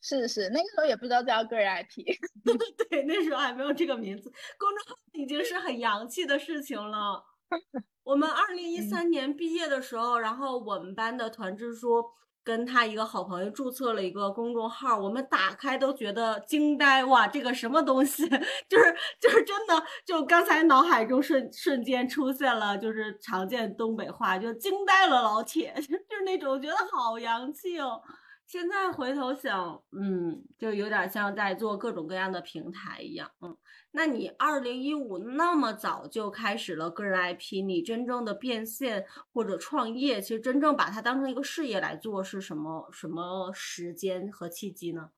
是是，那个时候也不知道叫个人 IP，*laughs* 对，那时候还没有这个名字。公众号已经是很洋气的事情了。*laughs* 我们二零一三年毕业的时候，然后我们班的团支书跟他一个好朋友注册了一个公众号，我们打开都觉得惊呆哇！这个什么东西？*laughs* 就是就是真的，就刚才脑海中瞬瞬间出现了，就是常见东北话，就惊呆了老铁，*laughs* 就是那种觉得好洋气哦。现在回头想，嗯，就有点像在做各种各样的平台一样，嗯。那你二零一五那么早就开始了个人 IP，你真正的变现或者创业，其实真正把它当成一个事业来做是什么什么时间和契机呢？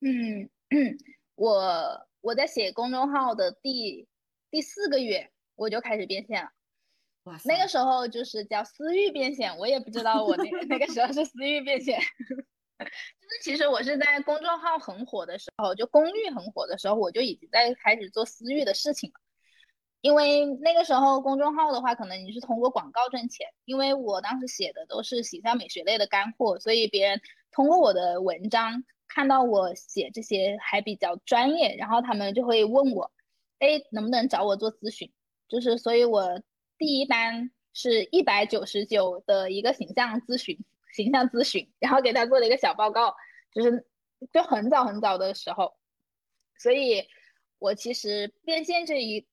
嗯，*clears throat* 我我在写公众号的第第四个月我就开始变现了，哇，那个时候就是叫私域变现，我也不知道我那那个时候是私域变现。*laughs* 就是其实我是在公众号很火的时候，就公域很火的时候，我就已经在开始做私域的事情了。因为那个时候公众号的话，可能你是通过广告挣钱。因为我当时写的都是形象美学类的干货，所以别人通过我的文章看到我写这些还比较专业，然后他们就会问我，哎，能不能找我做咨询？就是所以，我第一单是一百九十九的一个形象咨询。形象咨询，然后给他做了一个小报告，就是就很早很早的时候，所以我其实变现这一，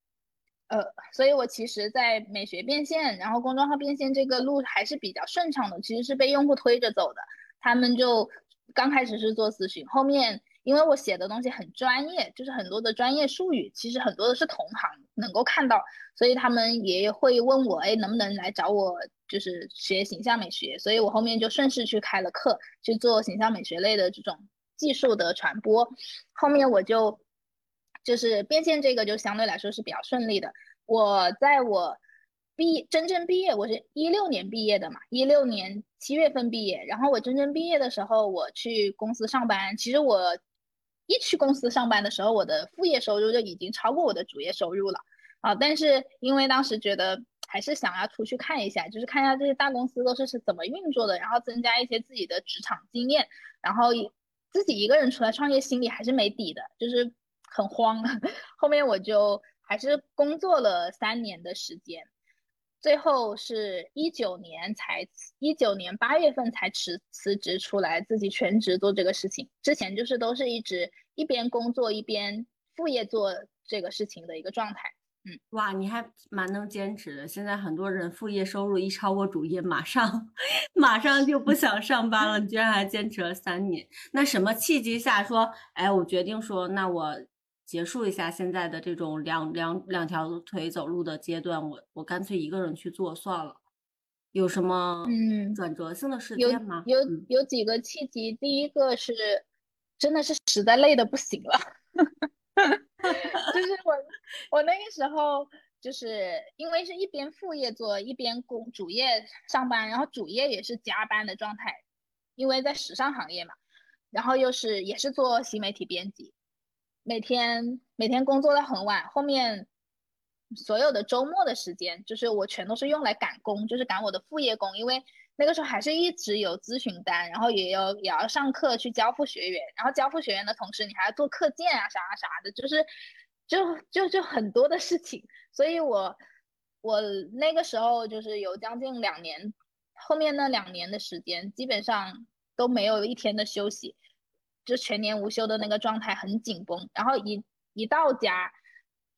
呃，所以我其实，在美学变现，然后公众号变现这个路还是比较顺畅的，其实是被用户推着走的。他们就刚开始是做咨询，后面因为我写的东西很专业，就是很多的专业术语，其实很多的是同行能够看到，所以他们也会问我，哎，能不能来找我？就是学形象美学，所以我后面就顺势去开了课，去做形象美学类的这种技术的传播。后面我就就是变现这个就相对来说是比较顺利的。我在我毕真正毕业，我是一六年毕业的嘛，一六年七月份毕业。然后我真正毕业的时候，我去公司上班。其实我一去公司上班的时候，我的副业收入就已经超过我的主业收入了啊。但是因为当时觉得。还是想要出去看一下，就是看一下这些大公司都是是怎么运作的，然后增加一些自己的职场经验。然后自己一个人出来创业，心里还是没底的，就是很慌。*laughs* 后面我就还是工作了三年的时间，最后是一九年才一九年八月份才辞辞职出来，自己全职做这个事情。之前就是都是一直一边工作一边副业做这个事情的一个状态。嗯，哇，你还蛮能坚持的。现在很多人副业收入一超过主业，马上马上就不想上班了。你居然还坚持了三年，那什么契机下说，哎，我决定说，那我结束一下现在的这种两两两条腿走路的阶段，我我干脆一个人去做算了。有什么嗯转折性的事件吗？有有几个契机，第一个是真的是实在累的不行了。*laughs* 就是我，我那个时候就是因为是一边副业做，一边工主业上班，然后主业也是加班的状态，因为在时尚行业嘛，然后又是也是做新媒体编辑，每天每天工作到很晚，后面所有的周末的时间，就是我全都是用来赶工，就是赶我的副业工，因为。那个时候还是一直有咨询单，然后也有也要上课去交付学员，然后交付学员的同时，你还要做课件啊啥啥的，就是就就就很多的事情。所以我我那个时候就是有将近两年，后面那两年的时间基本上都没有一天的休息，就全年无休的那个状态很紧绷。然后一一到家，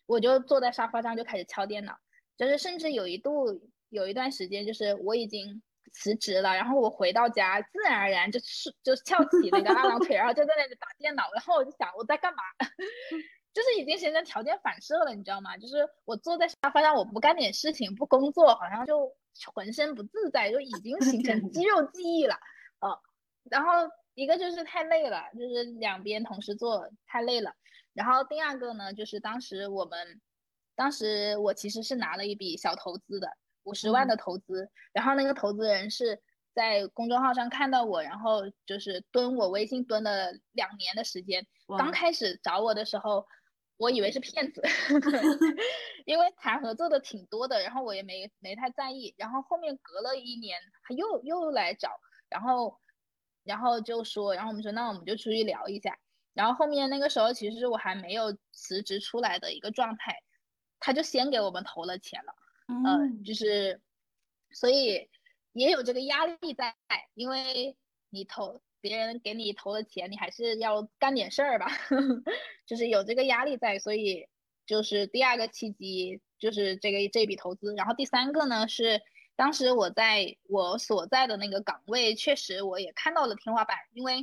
我就坐在沙发上就开始敲电脑，就是甚至有一度有一段时间，就是我已经辞职了，然后我回到家，自然而然就是就翘起那个二郎腿，然后就在那里打电脑，然后我就想我在干嘛。*laughs* 就是已经形成条件反射了，你知道吗？就是我坐在沙发上，我不干点事情，不工作，好像就浑身不自在，就已经形成肌肉记忆了。呃，然后一个就是太累了，就是两边同时做太累了。然后第二个呢，就是当时我们，当时我其实是拿了一笔小投资的，五十万的投资。然后那个投资人是在公众号上看到我，然后就是蹲我微信蹲了两年的时间。刚开始找我的时候。我以为是骗子，*laughs* 因为谈合作的挺多的，然后我也没没太在意。然后后面隔了一年，他又又来找，然后然后就说，然后我们说那我们就出去聊一下。然后后面那个时候其实我还没有辞职出来的一个状态，他就先给我们投了钱了，嗯，就是所以也有这个压力在，因为你投。别人给你投的钱，你还是要干点事儿吧，*laughs* 就是有这个压力在，所以就是第二个契机就是这个这笔投资，然后第三个呢是当时我在我所在的那个岗位，确实我也看到了天花板，因为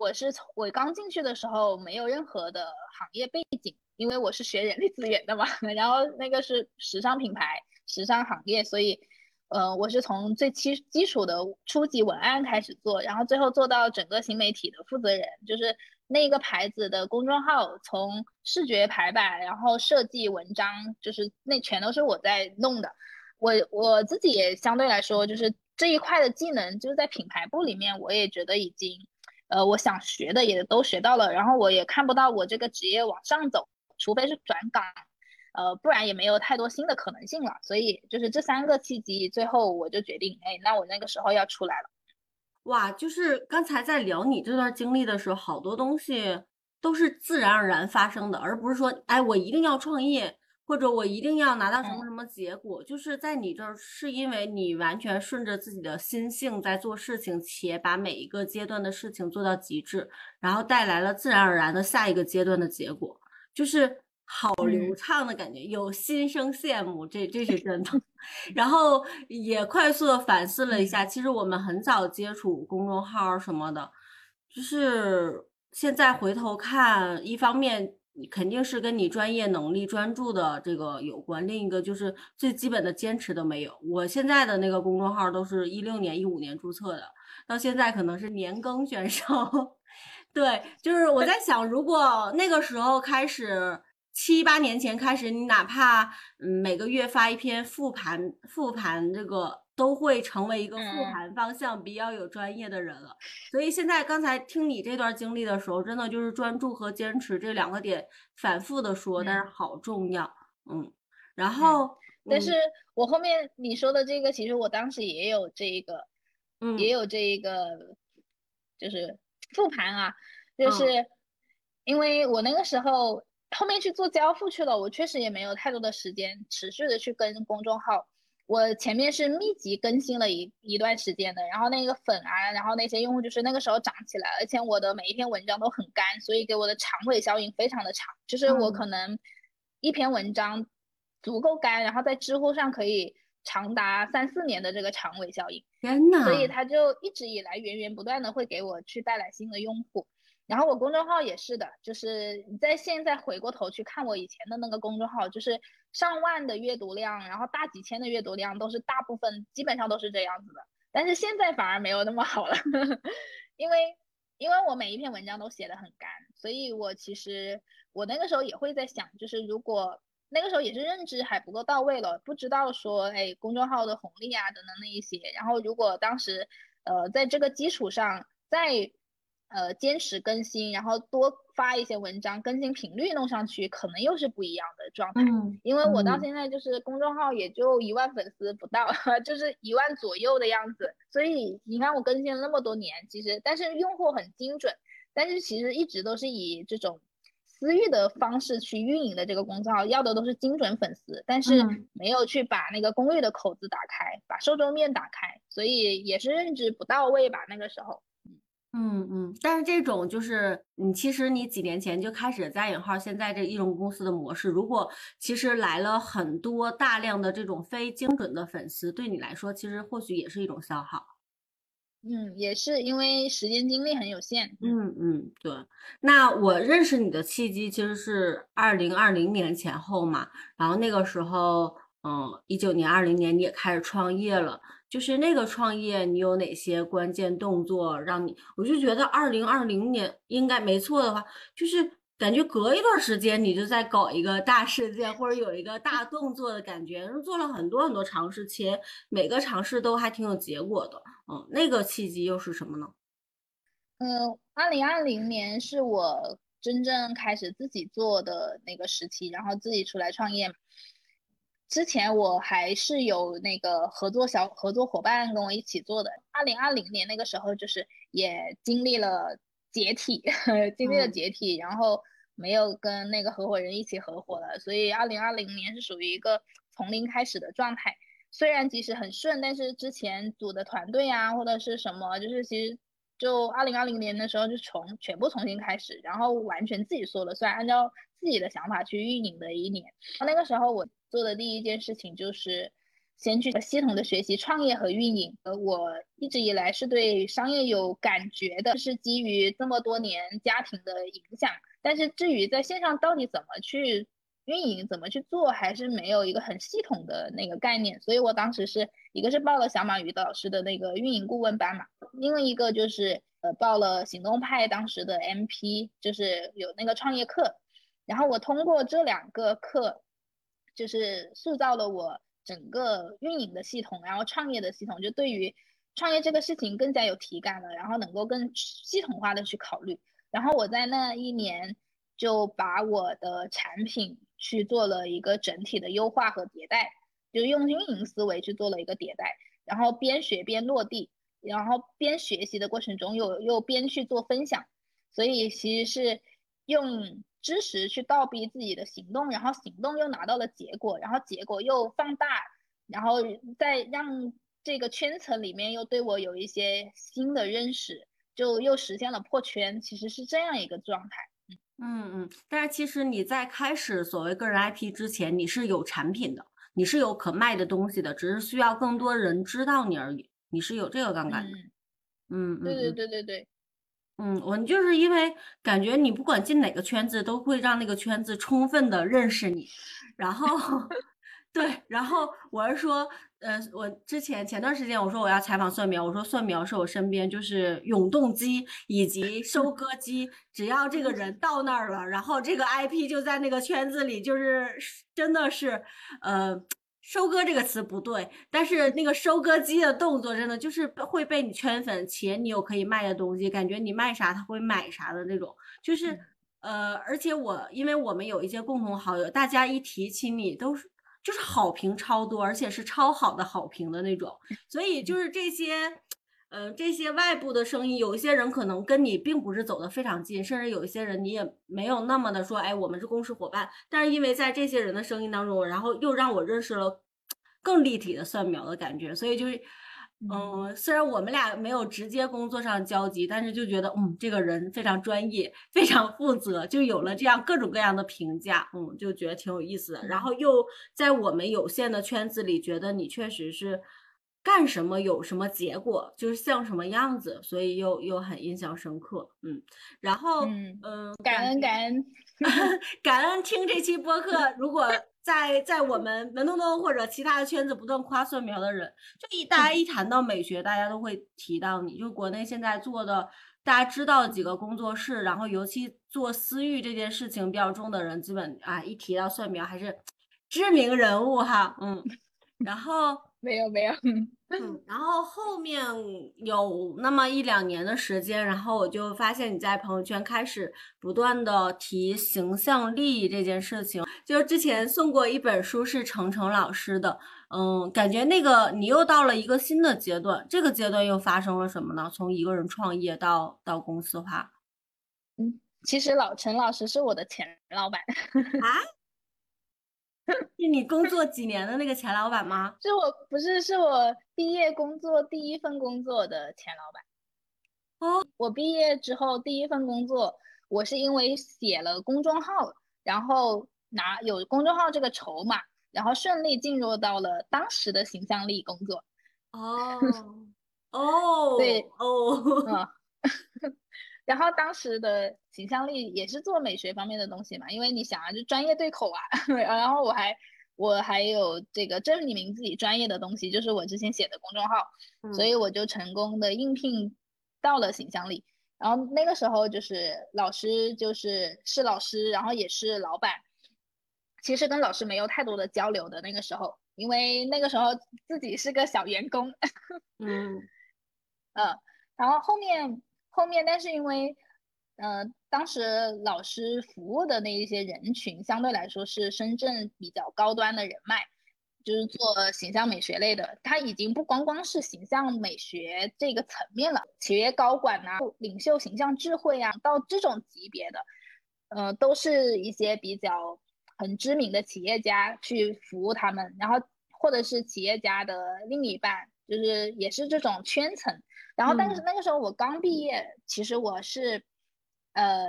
我是从我刚进去的时候没有任何的行业背景，因为我是学人力资源的嘛，*laughs* 然后那个是时尚品牌、时尚行业，所以。呃，我是从最基基础的初级文案开始做，然后最后做到整个新媒体的负责人，就是那个牌子的公众号，从视觉排版，然后设计文章，就是那全都是我在弄的。我我自己也相对来说，就是这一块的技能，就是在品牌部里面，我也觉得已经，呃，我想学的也都学到了，然后我也看不到我这个职业往上走，除非是转岗。呃，不然也没有太多新的可能性了，所以就是这三个契机，最后我就决定，哎，那我那个时候要出来了。哇，就是刚才在聊你这段经历的时候，好多东西都是自然而然发生的，而不是说，哎，我一定要创业，或者我一定要拿到什么什么结果。就是在你这儿，是因为你完全顺着自己的心性在做事情，且把每一个阶段的事情做到极致，然后带来了自然而然的下一个阶段的结果，就是。好流畅的感觉，有心生羡慕，这这是真的。*laughs* 然后也快速的反思了一下，其实我们很早接触公众号什么的，就是现在回头看，一方面肯定是跟你专业能力、专注的这个有关，另一个就是最基本的坚持都没有。我现在的那个公众号都是一六年、一五年注册的，到现在可能是年更选手。*laughs* 对，就是我在想，如果那个时候开始。七八年前开始，你哪怕嗯每个月发一篇复盘，复盘这个都会成为一个复盘方向比较有专业的人了。所以现在刚才听你这段经历的时候，真的就是专注和坚持这两个点反复的说，但是好重要。嗯，然后但是我后面你说的这个，其实我当时也有这一个，嗯，也有这一个，就是复盘啊，就是因为我那个时候。后面去做交付去了，我确实也没有太多的时间持续的去跟公众号。我前面是密集更新了一一段时间的，然后那个粉啊，然后那些用户就是那个时候涨起来，而且我的每一篇文章都很干，所以给我的长尾效应非常的长，就是我可能一篇文章足够干，然后在知乎上可以长达三四年的这个长尾效应。天呐，所以它就一直以来源源不断的会给我去带来新的用户。然后我公众号也是的，就是你在现在回过头去看我以前的那个公众号，就是上万的阅读量，然后大几千的阅读量，都是大部分基本上都是这样子的。但是现在反而没有那么好了，*laughs* 因为因为我每一篇文章都写的很干，所以我其实我那个时候也会在想，就是如果那个时候也是认知还不够到位了，不知道说哎公众号的红利啊等等那一些，然后如果当时呃在这个基础上再。呃，坚持更新，然后多发一些文章，更新频率弄上去，可能又是不一样的状态。嗯，因为我到现在就是公众号也就一万粉丝不到，*laughs* 就是一万左右的样子。所以你看我更新了那么多年，其实但是用户很精准，但是其实一直都是以这种私域的方式去运营的这个公众号，要的都是精准粉丝，但是没有去把那个公域的口子打开，把受众面打开，所以也是认知不到位吧，那个时候。嗯嗯，但是这种就是你其实你几年前就开始加引号现在这一种公司的模式，如果其实来了很多大量的这种非精准的粉丝，对你来说其实或许也是一种消耗。嗯，也是因为时间精力很有限。嗯嗯，对。那我认识你的契机其实是二零二零年前后嘛，然后那个时候，嗯，一九年、二零年你也开始创业了。就是那个创业，你有哪些关键动作让你？我就觉得二零二零年应该没错的话，就是感觉隔一段时间你就在搞一个大事件或者有一个大动作的感觉，做了很多很多尝试，且每个尝试都还挺有结果的。嗯，那个契机又是什么呢？嗯，二零二零年是我真正开始自己做的那个时期，然后自己出来创业。之前我还是有那个合作小合作伙伴跟我一起做的。二零二零年那个时候，就是也经历了解体，*laughs* 经历了解体，然后没有跟那个合伙人一起合伙了。所以二零二零年是属于一个从零开始的状态。虽然即使很顺，但是之前组的团队啊或者是什么，就是其实就二零二零年的时候就从全部重新开始，然后完全自己说了算，按照自己的想法去运营的一年。那个时候我。做的第一件事情就是先去系统的学习创业和运营。呃，我一直以来是对商业有感觉的，是基于这么多年家庭的影响。但是至于在线上到底怎么去运营、怎么去做，还是没有一个很系统的那个概念。所以我当时是一个是报了小马鱼老师的那个运营顾问班嘛，另外一个就是呃报了行动派当时的 MP，就是有那个创业课。然后我通过这两个课。就是塑造了我整个运营的系统，然后创业的系统，就对于创业这个事情更加有体感了，然后能够更系统化的去考虑。然后我在那一年就把我的产品去做了一个整体的优化和迭代，就用运营思维去做了一个迭代，然后边学边落地，然后边学习的过程中又又边去做分享，所以其实是用。知识去倒逼自己的行动，然后行动又拿到了结果，然后结果又放大，然后再让这个圈层里面又对我有一些新的认识，就又实现了破圈。其实是这样一个状态。嗯嗯，但是其实你在开始所谓个人 IP 之前，你是有产品的，你是有可卖的东西的，只是需要更多人知道你而已。你是有这个杠杆的。嗯嗯，对对对对对。嗯，我就是因为感觉你不管进哪个圈子，都会让那个圈子充分的认识你。*laughs* 然后，*laughs* 对，然后我是说，呃，我之前前段时间我说我要采访蒜苗，我说蒜苗是我身边就是永动机以及收割机，只要这个人到那儿了，然后这个 IP 就在那个圈子里，就是真的是，呃。收割这个词不对，但是那个收割机的动作真的就是会被你圈粉，且你有可以卖的东西，感觉你卖啥他会买啥的那种，就是呃，而且我因为我们有一些共同好友，大家一提起你都是就是好评超多，而且是超好的好评的那种，所以就是这些。嗯，这些外部的声音，有一些人可能跟你并不是走得非常近，甚至有一些人你也没有那么的说，哎，我们是公司伙伴。但是因为在这些人的声音当中，然后又让我认识了更立体的蒜苗的感觉，所以就是，嗯，虽然我们俩没有直接工作上交集，但是就觉得，嗯，这个人非常专业，非常负责，就有了这样各种各样的评价，嗯，就觉得挺有意思的。然后又在我们有限的圈子里，觉得你确实是。干什么有什么结果，就是像什么样子，所以又又很印象深刻，嗯，然后嗯，感恩感恩 *laughs* 感恩听这期播客，如果在在我们文东东或者其他的圈子不断夸蒜苗的人，就一大家一谈到美学，大家都会提到你，就国内现在做的大家知道几个工作室，然后尤其做私域这件事情比较重的人，基本啊一提到蒜苗还是知名人物哈，嗯，然后。没有没有，*laughs* 嗯，然后后面有那么一两年的时间，然后我就发现你在朋友圈开始不断的提形象力这件事情，就是之前送过一本书是程程老师的，嗯，感觉那个你又到了一个新的阶段，这个阶段又发生了什么呢？从一个人创业到到公司化，嗯，其实老陈老师是我的前老板。*laughs* 啊，*laughs* 是你工作几年的那个前老板吗？是我不是，是我毕业工作第一份工作的前老板。哦，我毕业之后第一份工作，我是因为写了公众号，然后拿有公众号这个筹码，然后顺利进入到了当时的形象力工作。哦，*laughs* 哦，对，哦，*laughs* 嗯。然后当时的形象力也是做美学方面的东西嘛，因为你想啊，就专业对口啊。*laughs* 然后我还我还有这个证明自己专业的东西，就是我之前写的公众号，所以我就成功的应聘到了形象力。然后那个时候就是老师就是是老师，然后也是老板，其实跟老师没有太多的交流的那个时候，因为那个时候自己是个小员工。*laughs* 嗯嗯，然后后面。后面，但是因为，呃，当时老师服务的那一些人群相对来说是深圳比较高端的人脉，就是做形象美学类的，他已经不光光是形象美学这个层面了，企业高管呐、领袖形象智慧啊，到这种级别的，呃，都是一些比较很知名的企业家去服务他们，然后或者是企业家的另一半，就是也是这种圈层。然后，但是那个时候我刚毕业，其实我是，呃，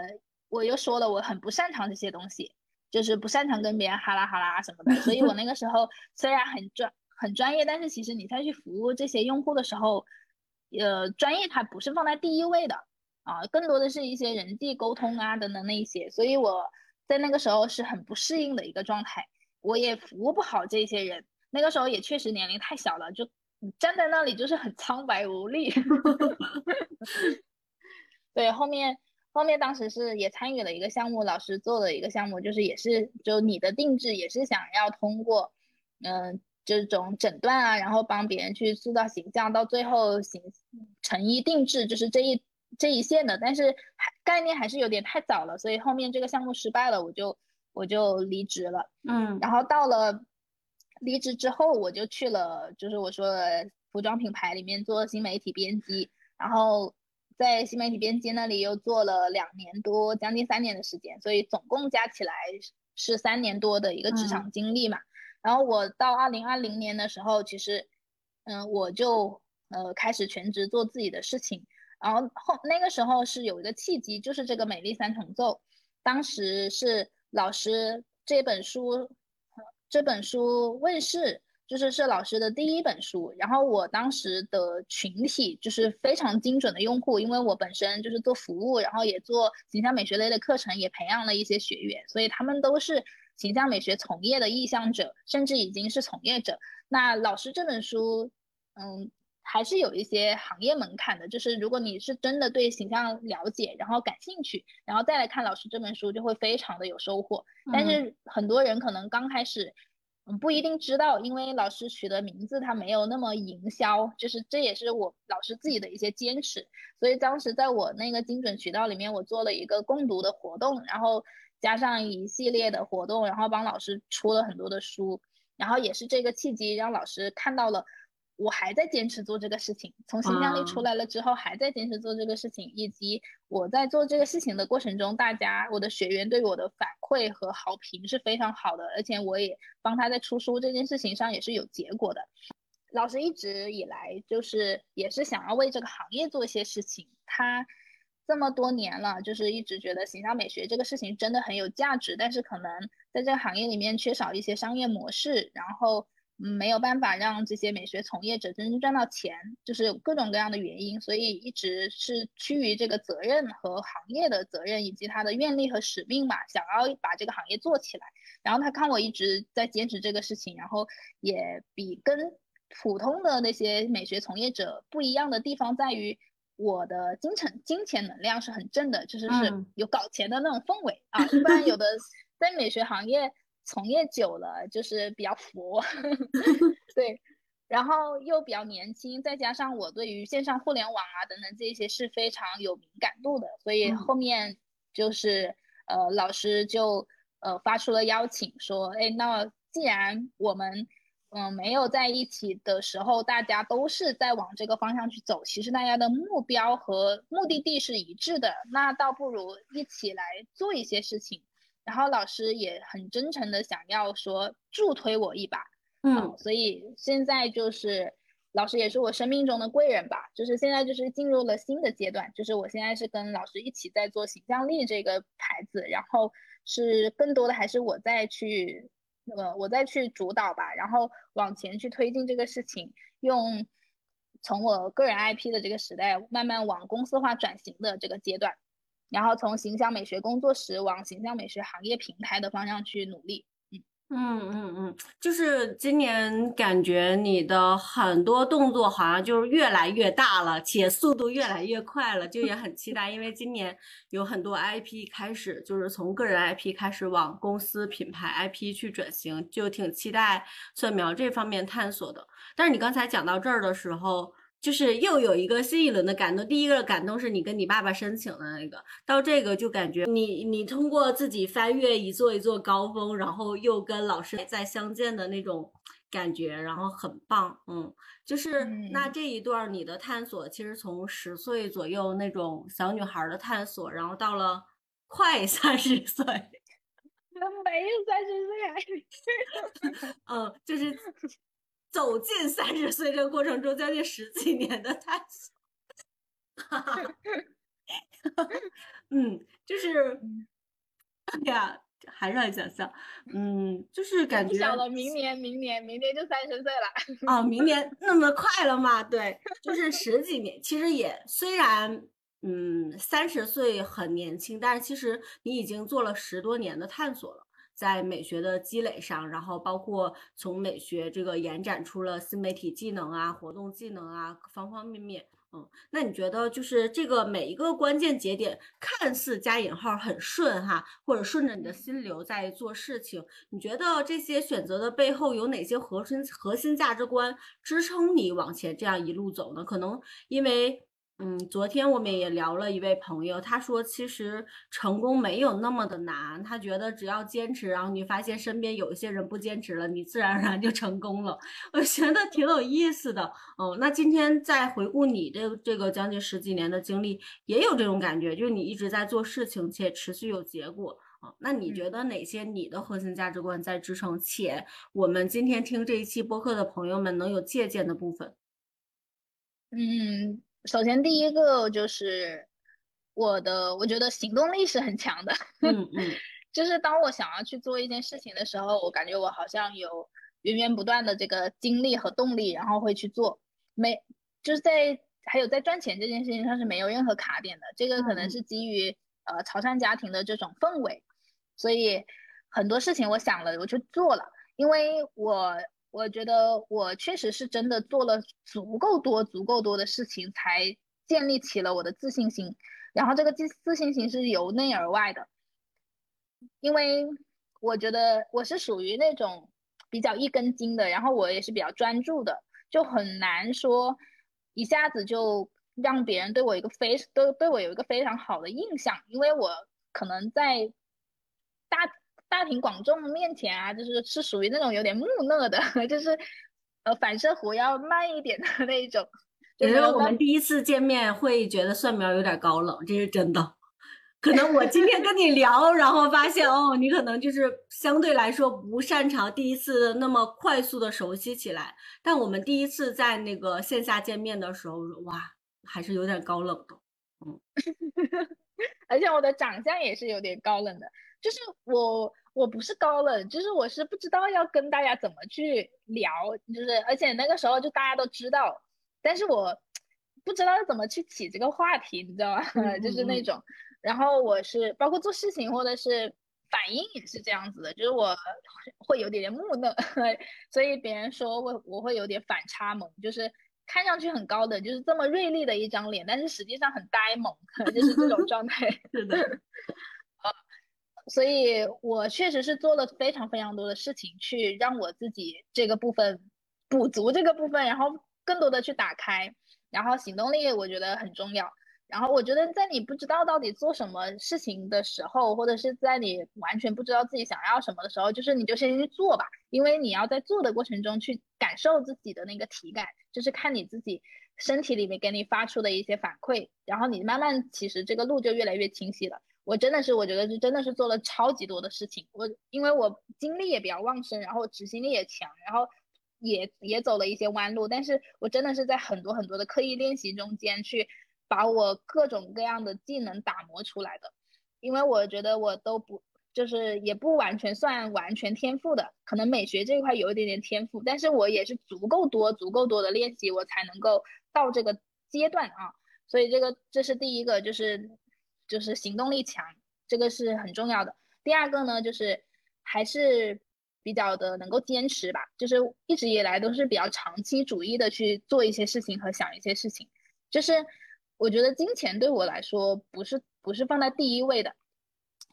我又说了，我很不擅长这些东西，就是不擅长跟别人哈拉哈拉什么的。所以我那个时候 *laughs* 虽然很专很专业，但是其实你再去服务这些用户的时候，呃，专业它不是放在第一位的啊，更多的是一些人际沟通啊等等那一些。所以我在那个时候是很不适应的一个状态，我也服务不好这些人。那个时候也确实年龄太小了，就。站在那里就是很苍白无力。*laughs* 对，后面后面当时是也参与了一个项目，老师做的一个项目，就是也是就你的定制，也是想要通过嗯这种诊断啊，然后帮别人去塑造形象，到最后形成衣定制，就是这一这一线的。但是还概念还是有点太早了，所以后面这个项目失败了，我就我就离职了。嗯，然后到了。离职之后，我就去了，就是我说的服装品牌里面做新媒体编辑，然后在新媒体编辑那里又做了两年多，将近三年的时间，所以总共加起来是三年多的一个职场经历嘛。然后我到二零二零年的时候，其实，嗯，我就呃开始全职做自己的事情。然后后那个时候是有一个契机，就是这个美丽三重奏，当时是老师这本书。这本书问世，就是是老师的第一本书。然后我当时的群体就是非常精准的用户，因为我本身就是做服务，然后也做形象美学类的课程，也培养了一些学员，所以他们都是形象美学从业的意向者，甚至已经是从业者。那老师这本书，嗯，还是有一些行业门槛的，就是如果你是真的对形象了解，然后感兴趣，然后再来看老师这本书，就会非常的有收获。但是很多人可能刚开始，嗯，不一定知道，因为老师取的名字他没有那么营销，就是这也是我老师自己的一些坚持。所以当时在我那个精准渠道里面，我做了一个共读的活动，然后加上一系列的活动，然后帮老师出了很多的书，然后也是这个契机让老师看到了。我还在坚持做这个事情，从形象力出来了之后，还在坚持做这个事情，以及我在做这个事情的过程中，大家我的学员对我的反馈和好评是非常好的，而且我也帮他在出书这件事情上也是有结果的。老师一直以来就是也是想要为这个行业做一些事情，他这么多年了，就是一直觉得形象美学这个事情真的很有价值，但是可能在这个行业里面缺少一些商业模式，然后。嗯，没有办法让这些美学从业者真正赚到钱，就是有各种各样的原因，所以一直是趋于这个责任和行业的责任以及他的愿力和使命嘛，想要把这个行业做起来。然后他看我一直在坚持这个事情，然后也比跟普通的那些美学从业者不一样的地方在于，我的金钱金钱能量是很正的，就是是有搞钱的那种氛围啊。一般有的 *laughs* 在美学行业。从业久了就是比较佛，*laughs* 对，然后又比较年轻，再加上我对于线上互联网啊等等这些是非常有敏感度的，所以后面就是呃老师就呃发出了邀请，说，哎，那既然我们嗯，没有在一起的时候，大家都是在往这个方向去走，其实大家的目标和目的地是一致的，那倒不如一起来做一些事情。然后老师也很真诚的想要说助推我一把，嗯，所以现在就是老师也是我生命中的贵人吧，就是现在就是进入了新的阶段，就是我现在是跟老师一起在做形象力这个牌子，然后是更多的还是我在去。呃，我再去主导吧，然后往前去推进这个事情，用从我个人 IP 的这个时代，慢慢往公司化转型的这个阶段，然后从形象美学工作室往形象美学行业平台的方向去努力。嗯嗯嗯，就是今年感觉你的很多动作好像就是越来越大了，且速度越来越快了，就也很期待，因为今年有很多 IP 开始就是从个人 IP 开始往公司品牌 IP 去转型，就挺期待蒜苗这方面探索的。但是你刚才讲到这儿的时候。就是又有一个新一轮的感动。第一个感动是你跟你爸爸申请的那个，到这个就感觉你你通过自己翻越一座一座高峰，然后又跟老师再相见的那种感觉，然后很棒。嗯，就是那这一段你的探索，其实从十岁左右那种小女孩的探索，然后到了快 *laughs* 三十岁，*laughs* 没有三十岁，嗯，就是。走进三十岁这个过程中，将近十几年的探索，*laughs* 嗯，就是，哎呀，还是很想笑，嗯，就是感觉小了，明年，明年，明年就三十岁了，啊，明年那么快了吗？对，就是十几年，其实也虽然，嗯，三十岁很年轻，但是其实你已经做了十多年的探索了。在美学的积累上，然后包括从美学这个延展出了新媒体技能啊、活动技能啊，方方面面。嗯，那你觉得就是这个每一个关键节点，看似加引号很顺哈，或者顺着你的心流在做事情，你觉得这些选择的背后有哪些核心核心价值观支撑你往前这样一路走呢？可能因为。嗯，昨天我们也聊了一位朋友，他说其实成功没有那么的难，他觉得只要坚持，然后你发现身边有一些人不坚持了，你自然而然就成功了。我觉得挺有意思的。哦，那今天在回顾你的这个将近十几年的经历，也有这种感觉，就是你一直在做事情且持续有结果啊。那你觉得哪些你的核心价值观在支撑？且我们今天听这一期播客的朋友们能有借鉴的部分？嗯。首先，第一个就是我的，我觉得行动力是很强的。嗯 *laughs* 嗯，就是当我想要去做一件事情的时候，我感觉我好像有源源不断的这个精力和动力，然后会去做。没，就是在还有在赚钱这件事情上是没有任何卡点的。这个可能是基于呃潮汕家庭的这种氛围，所以很多事情我想了我就做了，因为我。我觉得我确实是真的做了足够多、足够多的事情，才建立起了我的自信心。然后这个自自信心是由内而外的，因为我觉得我是属于那种比较一根筋的，然后我也是比较专注的，就很难说一下子就让别人对我一个非都对我有一个非常好的印象，因为我可能在大。大庭广众面前啊，就是是属于那种有点木讷的，*laughs* 就是呃反射弧要慢一点的那一种。觉得我们第一次见面会觉得蒜苗有点高冷，这是真的。可能我今天跟你聊，然后发现哦，你可能就是相对来说不擅长第一次那么快速的熟悉起来。但我们第一次在那个线下见面的时候，哇，还是有点高冷的。嗯，*laughs* 而且我的长相也是有点高冷的，就是我。我不是高冷，就是我是不知道要跟大家怎么去聊，就是而且那个时候就大家都知道，但是我不知道怎么去起这个话题，你知道吗？*laughs* 就是那种，然后我是包括做事情或者是反应也是这样子的，就是我会有点点木讷，*laughs* 所以别人说我我会有点反差萌，就是看上去很高冷，就是这么锐利的一张脸，但是实际上很呆萌，*laughs* 就是这种状态。是的。所以我确实是做了非常非常多的事情，去让我自己这个部分补足这个部分，然后更多的去打开，然后行动力我觉得很重要。然后我觉得，在你不知道到底做什么事情的时候，或者是在你完全不知道自己想要什么的时候，就是你就先去做吧，因为你要在做的过程中去感受自己的那个体感，就是看你自己身体里面给你发出的一些反馈，然后你慢慢其实这个路就越来越清晰了。我真的是，我觉得是真的是做了超级多的事情，我因为我精力也比较旺盛，然后执行力也强，然后也也走了一些弯路，但是我真的是在很多很多的刻意练习中间去。把我各种各样的技能打磨出来的，因为我觉得我都不就是也不完全算完全天赋的，可能美学这一块有一点点天赋，但是我也是足够多足够多的练习，我才能够到这个阶段啊。所以这个这是第一个，就是就是行动力强，这个是很重要的。第二个呢，就是还是比较的能够坚持吧，就是一直以来都是比较长期主义的去做一些事情和想一些事情，就是。我觉得金钱对我来说不是不是放在第一位的，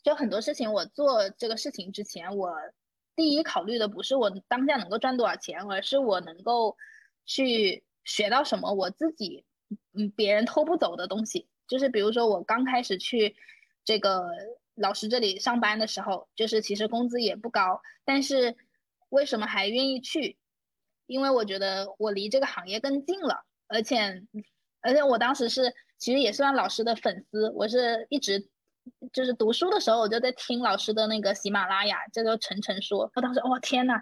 就很多事情我做这个事情之前，我第一考虑的不是我当下能够赚多少钱，而是我能够去学到什么我自己嗯别人偷不走的东西。就是比如说我刚开始去这个老师这里上班的时候，就是其实工资也不高，但是为什么还愿意去？因为我觉得我离这个行业更近了，而且。而且我当时是，其实也算老师的粉丝，我是一直就是读书的时候，我就在听老师的那个喜马拉雅，叫做晨晨说。我当时，哦天呐，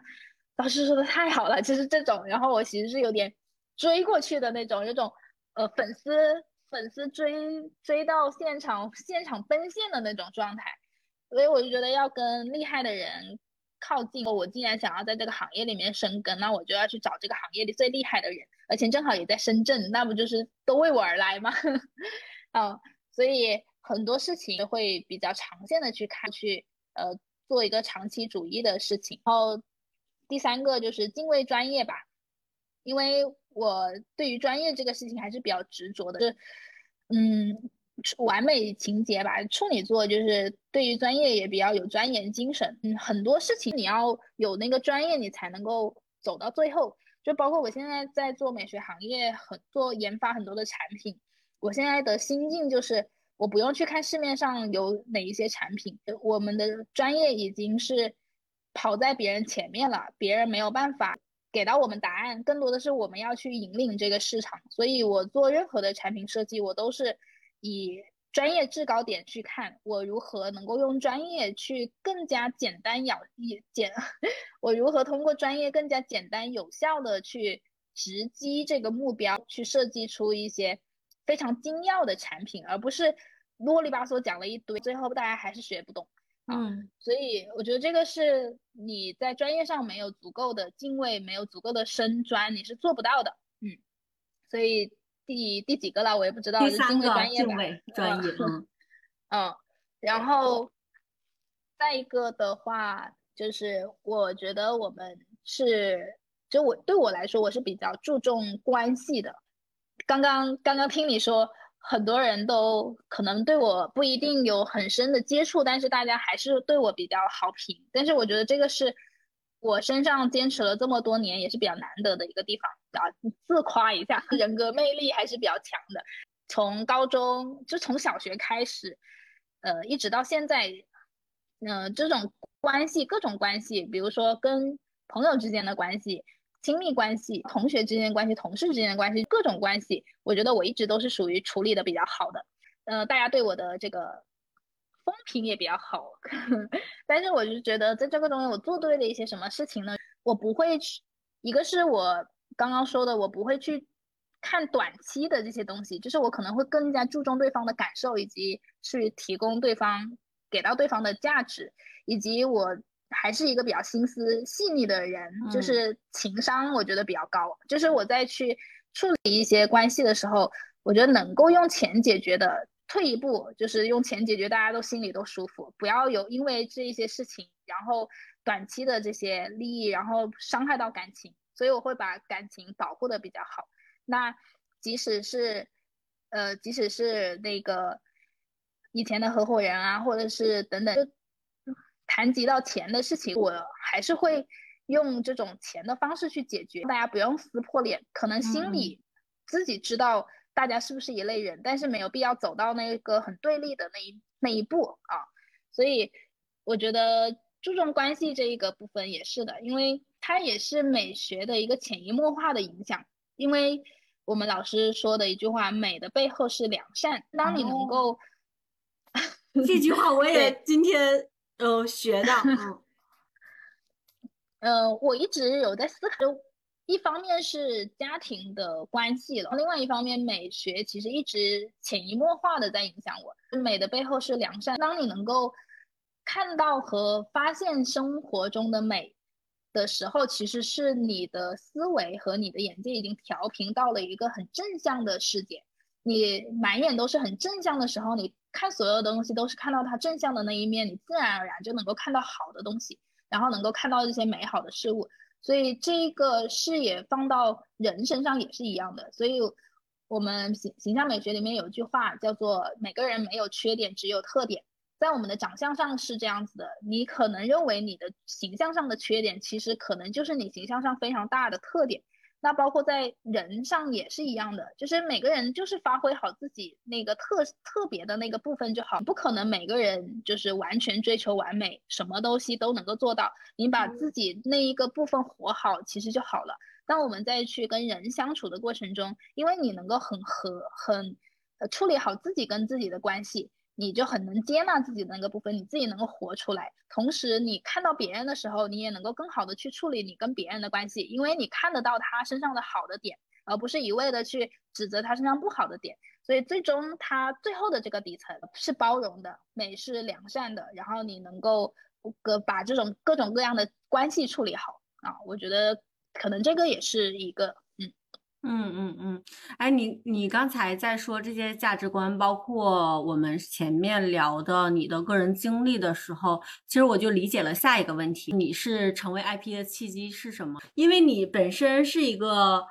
老师说的太好了，就是这种。然后我其实是有点追过去的那种，有种呃粉丝粉丝追追到现场现场奔现的那种状态。所以我就觉得要跟厉害的人。靠近我，既然想要在这个行业里面生根，那我就要去找这个行业里最厉害的人，而且正好也在深圳，那不就是都为我而来吗？*laughs* 啊，所以很多事情会比较长线的去看，去呃做一个长期主义的事情。然后第三个就是敬畏专业吧，因为我对于专业这个事情还是比较执着的，是嗯。完美情节吧，处女座就是对于专业也比较有钻研精神。嗯，很多事情你要有那个专业，你才能够走到最后。就包括我现在在做美学行业，很做研发很多的产品。我现在的心境就是，我不用去看市面上有哪一些产品，我们的专业已经是跑在别人前面了，别人没有办法给到我们答案，更多的是我们要去引领这个市场。所以我做任何的产品设计，我都是。以专业制高点去看，我如何能够用专业去更加简单咬一简，我如何通过专业更加简单有效的去直击这个目标，去设计出一些非常精要的产品，而不是啰里吧嗦讲了一堆，最后大家还是学不懂。嗯，所以我觉得这个是你在专业上没有足够的敬畏，没有足够的深专，你是做不到的。嗯，所以。第第几个了？我也不知道。第三个敬畏专业，嗯 *laughs* 嗯，然后再一个的话，就是我觉得我们是，就我对我来说，我是比较注重关系的。刚刚刚刚听你说，很多人都可能对我不一定有很深的接触，但是大家还是对我比较好评。但是我觉得这个是。我身上坚持了这么多年，也是比较难得的一个地方啊！自夸一下，*laughs* 人格魅力还是比较强的。从高中就从小学开始，呃，一直到现在，嗯，这种关系，各种关系，比如说跟朋友之间的关系、亲密关系、同学之间的关系、同事之间的关系，各种关系，我觉得我一直都是属于处理的比较好的。呃，大家对我的这个。风评也比较好，*laughs* 但是我就觉得在这个中间，我做对了一些什么事情呢？我不会去，一个是我刚刚说的，我不会去看短期的这些东西，就是我可能会更加注重对方的感受，以及去提供对方给到对方的价值，以及我还是一个比较心思细腻的人，就是情商我觉得比较高，就是我在去处理一些关系的时候，我觉得能够用钱解决的。退一步，就是用钱解决，大家都心里都舒服，不要有因为这一些事情，然后短期的这些利益，然后伤害到感情，所以我会把感情保护的比较好。那即使是，呃，即使是那个以前的合伙人啊，或者是等等，就谈及到钱的事情，我还是会用这种钱的方式去解决，大家不用撕破脸，可能心里自己知道。大家是不是一类人，但是没有必要走到那个很对立的那一那一步啊。所以我觉得注重关系这一个部分也是的，因为它也是美学的一个潜移默化的影响。因为我们老师说的一句话：“美的背后是良善。”当你能够，*laughs* 这句话我也今天呃学到。嗯，*laughs* 我一直有在思考，一方面是家庭的关系了，另外一方面美学其实一直潜移默化的在影响我。美的背后是良善。当你能够看到和发现生活中的美。的时候，其实是你的思维和你的眼界已经调频到了一个很正向的世界。你满眼都是很正向的时候，你看所有的东西都是看到它正向的那一面，你自然而然就能够看到好的东西，然后能够看到这些美好的事物。所以这个视野放到人身上也是一样的。所以我们形形象美学里面有一句话叫做“每个人没有缺点，只有特点”。在我们的长相上是这样子的，你可能认为你的形象上的缺点，其实可能就是你形象上非常大的特点。那包括在人上也是一样的，就是每个人就是发挥好自己那个特特别的那个部分就好，不可能每个人就是完全追求完美，什么东西都能够做到。你把自己那一个部分活好，其实就好了。当我们再去跟人相处的过程中，因为你能够很和很呃处理好自己跟自己的关系。你就很能接纳自己的那个部分，你自己能够活出来。同时，你看到别人的时候，你也能够更好的去处理你跟别人的关系，因为你看得到他身上的好的点，而不是一味的去指责他身上不好的点。所以，最终他最后的这个底层是包容的，美是良善的，然后你能够个把这种各种各样的关系处理好啊。我觉得可能这个也是一个。嗯嗯嗯，哎，你你刚才在说这些价值观，包括我们前面聊的你的个人经历的时候，其实我就理解了下一个问题：你是成为 IP 的契机是什么？因为你本身是一个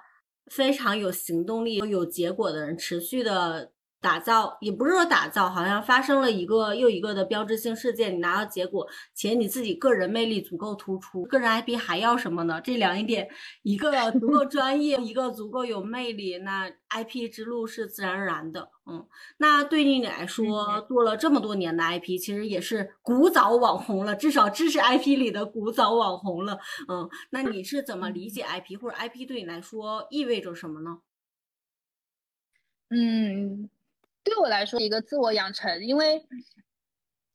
非常有行动力、有结果的人，持续的。打造也不是说打造，好像发生了一个又一个的标志性事件，你拿到结果，且你自己个人魅力足够突出，个人 IP 还要什么呢？这两一点，一个 *laughs* 足够专业，一个足够有魅力，那 IP 之路是自然而然的。嗯，那对于你来说，做了这么多年的 IP，其实也是古早网红了，至少知识 IP 里的古早网红了。嗯，那你是怎么理解 IP，或者 IP 对你来说意味着什么呢？嗯。对我来说，一个自我养成，因为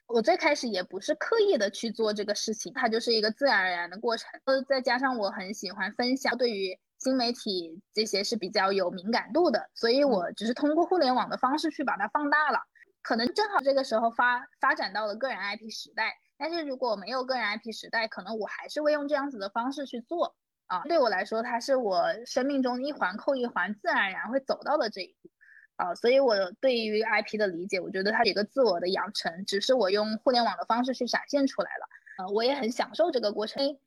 我最开始也不是刻意的去做这个事情，它就是一个自然而然的过程。呃，再加上我很喜欢分享，对于新媒体这些是比较有敏感度的，所以我只是通过互联网的方式去把它放大了。可能正好这个时候发发展到了个人 IP 时代，但是如果没有个人 IP 时代，可能我还是会用这样子的方式去做啊。对我来说，它是我生命中一环扣一环，自然而然会走到的这一步。啊，所以我对于 IP 的理解，我觉得它是一个自我的养成，只是我用互联网的方式去展现出来了。呃，我也很享受这个过程。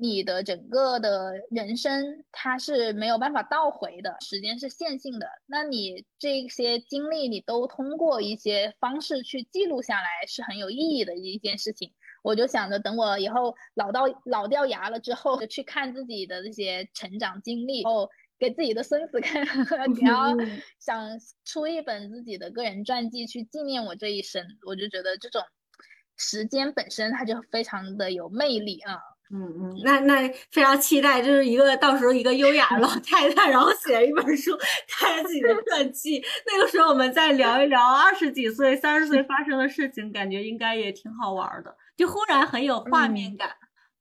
你的整个的人生，它是没有办法倒回的，时间是线性的。那你这些经历，你都通过一些方式去记录下来，是很有意义的一件事情。我就想着，等我以后老到老掉牙了之后，去看自己的这些成长经历后。给自己的孙子看，*laughs* 你要想出一本自己的个人传记去纪念我这一生，我就觉得这种时间本身它就非常的有魅力啊。嗯嗯，那那非常期待，就是一个到时候一个优雅老 *laughs* 太太，然后写一本书，看自己的传记。那个时候我们再聊一聊二十几岁、三十岁发生的事情，感觉应该也挺好玩的，就忽然很有画面感。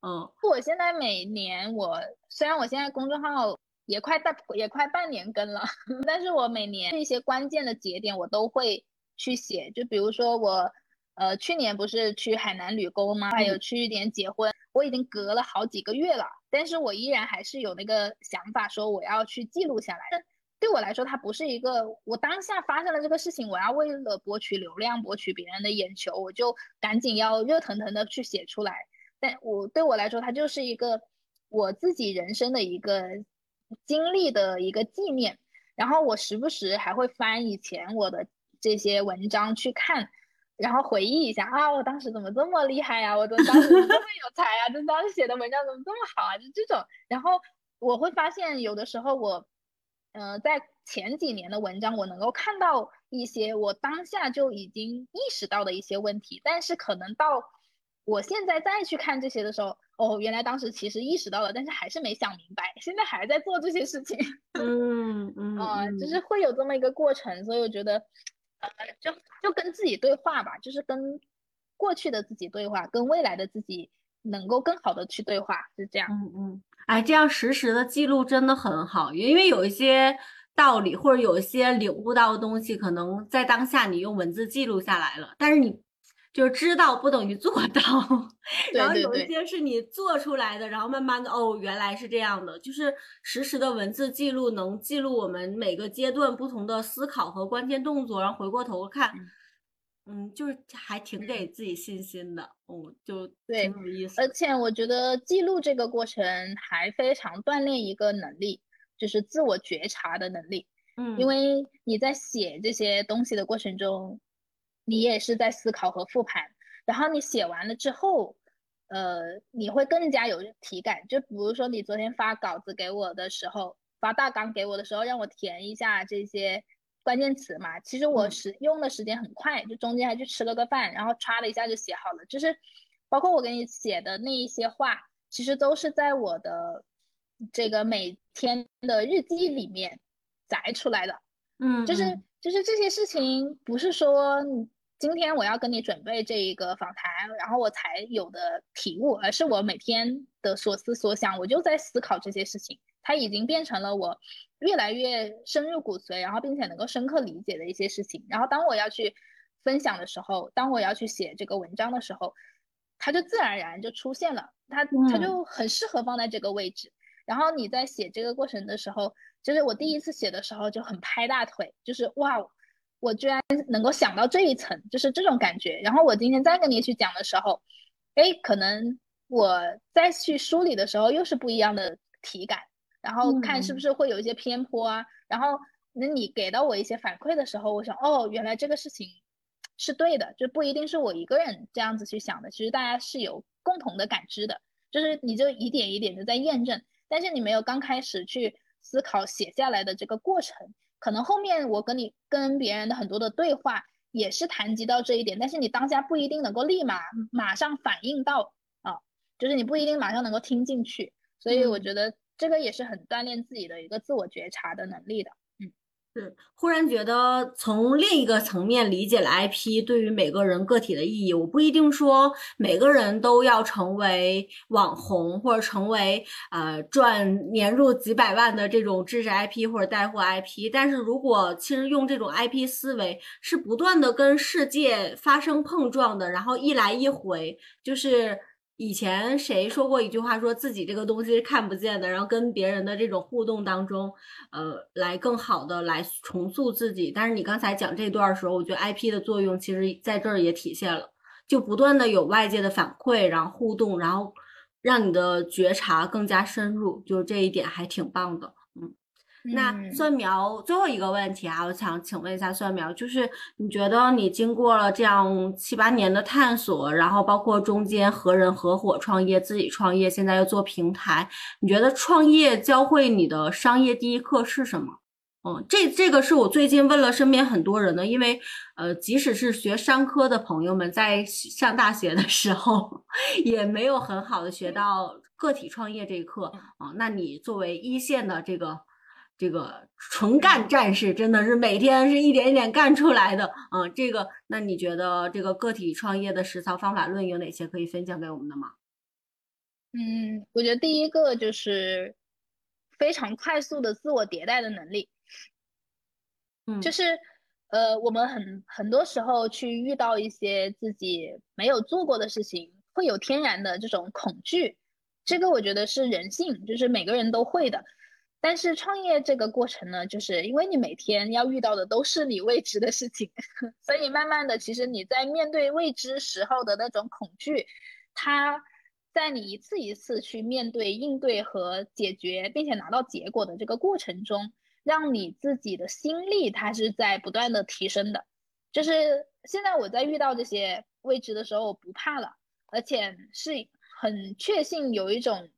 嗯，我现在每年我虽然我现在公众号。也快半也快半年更了，*laughs* 但是我每年一些关键的节点我都会去写，就比如说我，呃，去年不是去海南旅工吗？还有去一点结婚，我已经隔了好几个月了，但是我依然还是有那个想法，说我要去记录下来。但对我来说，它不是一个我当下发生了这个事情，我要为了博取流量、博取别人的眼球，我就赶紧要热腾腾的去写出来。但我对我来说，它就是一个我自己人生的一个。经历的一个纪念，然后我时不时还会翻以前我的这些文章去看，然后回忆一下啊，我当时怎么这么厉害呀？我怎么当时这么有才啊？就当时写的文章怎么这么好啊？就这种，然后我会发现有的时候我，呃，在前几年的文章，我能够看到一些我当下就已经意识到的一些问题，但是可能到我现在再去看这些的时候，哦，原来当时其实意识到了，但是还是没想明白，现在还在做这些事情。*laughs* 嗯嗯啊，就是会有这么一个过程，所以我觉得，呃，就就跟自己对话吧，就是跟过去的自己对话，跟未来的自己能够更好的去对话，是这样。嗯嗯，哎，这样实时的记录真的很好，因为有一些道理或者有一些领悟到的东西，可能在当下你用文字记录下来了，但是你。就是知道不等于做到，*laughs* 然后有一些是你做出来的，然后慢慢的哦，原来是这样的。就是实时的文字记录能记录我们每个阶段不同的思考和关键动作，然后回过头看，嗯，就是还挺给自己信心的，哦，就挺有意思。而且我觉得记录这个过程还非常锻炼一个能力，就是自我觉察的能力。嗯，因为你在写这些东西的过程中。你也是在思考和复盘，然后你写完了之后，呃，你会更加有体感。就比如说你昨天发稿子给我的时候，发大纲给我的时候，让我填一下这些关键词嘛。其实我使用的时间很快，就中间还去吃了个饭，然后歘的一下就写好了。就是包括我给你写的那一些话，其实都是在我的这个每天的日记里面摘出来的。嗯，就是就是这些事情，不是说。今天我要跟你准备这一个访谈，然后我才有的体悟，而是我每天的所思所想，我就在思考这些事情，它已经变成了我越来越深入骨髓，然后并且能够深刻理解的一些事情。然后当我要去分享的时候，当我要去写这个文章的时候，它就自然而然就出现了，它它就很适合放在这个位置。然后你在写这个过程的时候，就是我第一次写的时候就很拍大腿，就是哇。我居然能够想到这一层，就是这种感觉。然后我今天再跟你去讲的时候，哎，可能我再去梳理的时候又是不一样的体感，然后看是不是会有一些偏颇啊。然后那你给到我一些反馈的时候，我想，哦，原来这个事情是对的，就不一定是我一个人这样子去想的，其实大家是有共同的感知的，就是你就一点一点的在验证，但是你没有刚开始去思考写下来的这个过程。可能后面我跟你跟别人的很多的对话也是谈及到这一点，但是你当下不一定能够立马马上反应到啊，就是你不一定马上能够听进去，所以我觉得这个也是很锻炼自己的一个自我觉察的能力的。是，忽然觉得从另一个层面理解了 IP 对于每个人个体的意义。我不一定说每个人都要成为网红，或者成为呃赚年入几百万的这种知识 IP 或者带货 IP。但是如果其实用这种 IP 思维，是不断的跟世界发生碰撞的，然后一来一回，就是。以前谁说过一句话，说自己这个东西是看不见的，然后跟别人的这种互动当中，呃，来更好的来重塑自己。但是你刚才讲这段的时候，我觉得 IP 的作用其实在这儿也体现了，就不断的有外界的反馈，然后互动，然后让你的觉察更加深入，就这一点还挺棒的。那蒜苗最后一个问题啊，我想请问一下蒜苗，就是你觉得你经过了这样七八年的探索，然后包括中间和人合伙创业、自己创业，现在又做平台，你觉得创业教会你的商业第一课是什么？嗯，这这个是我最近问了身边很多人的，因为呃，即使是学商科的朋友们，在上大学的时候 *laughs* 也没有很好的学到个体创业这一课啊。那你作为一线的这个。这个纯干战士真的是每天是一点一点干出来的嗯！这个，那你觉得这个个体创业的实操方法论有哪些可以分享给我们的吗？嗯，我觉得第一个就是非常快速的自我迭代的能力。嗯，就是呃，我们很很多时候去遇到一些自己没有做过的事情，会有天然的这种恐惧。这个我觉得是人性，就是每个人都会的。但是创业这个过程呢，就是因为你每天要遇到的都是你未知的事情，*laughs* 所以慢慢的，其实你在面对未知时候的那种恐惧，它在你一次一次去面对、应对和解决，并且拿到结果的这个过程中，让你自己的心力它是在不断的提升的。就是现在我在遇到这些未知的时候，我不怕了，而且是很确信有一种。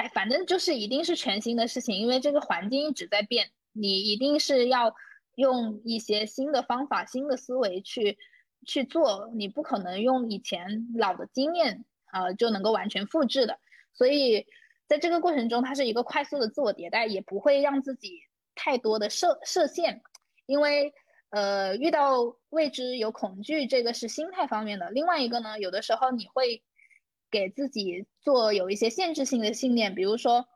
哎，反正就是一定是全新的事情，因为这个环境一直在变，你一定是要用一些新的方法、新的思维去去做，你不可能用以前老的经验呃就能够完全复制的。所以在这个过程中，它是一个快速的自我迭代，也不会让自己太多的设设限，因为呃遇到未知有恐惧，这个是心态方面的。另外一个呢，有的时候你会给自己做有一些限制性的信念，比如说。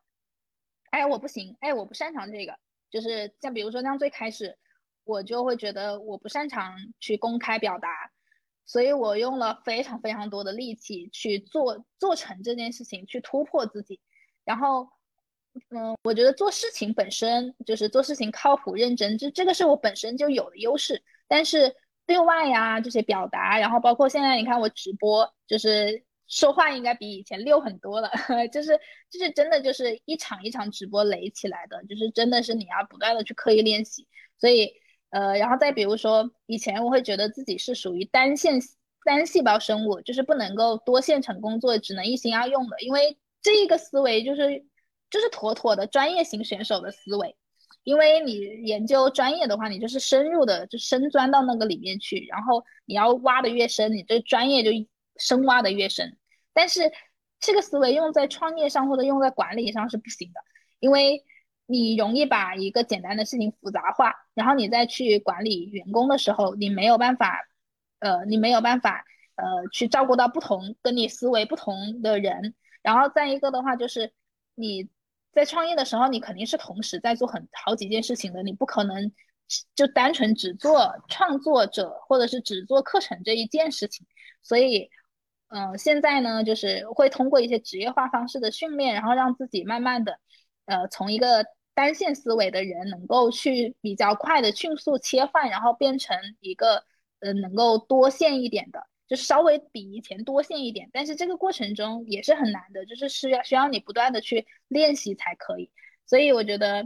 哎，我不行，哎，我不擅长这个，就是像比如说像最开始，我就会觉得我不擅长去公开表达，所以我用了非常非常多的力气去做做成这件事情，去突破自己。然后，嗯，我觉得做事情本身就是做事情靠谱认真，这这个是我本身就有的优势。但是对外呀这些表达，然后包括现在你看我直播，就是。说话应该比以前溜很多了，*laughs* 就是就是真的就是一场一场直播垒起来的，就是真的是你要不断的去刻意练习。所以呃，然后再比如说以前我会觉得自己是属于单线单细胞生物，就是不能够多线程工作，只能一心二用的。因为这个思维就是就是妥妥的专业型选手的思维，因为你研究专业的话，你就是深入的就深钻到那个里面去，然后你要挖的越深，你这专业就。深挖的越深，但是这个思维用在创业上或者用在管理上是不行的，因为你容易把一个简单的事情复杂化，然后你再去管理员工的时候，你没有办法，呃，你没有办法，呃，去照顾到不同跟你思维不同的人。然后再一个的话，就是你在创业的时候，你肯定是同时在做很好几件事情的，你不可能就单纯只做创作者或者是只做课程这一件事情，所以。嗯，现在呢，就是会通过一些职业化方式的训练，然后让自己慢慢的，呃，从一个单线思维的人，能够去比较快的迅速切换，然后变成一个，呃，能够多线一点的，就稍微比以前多线一点。但是这个过程中也是很难的，就是需要需要你不断的去练习才可以。所以我觉得，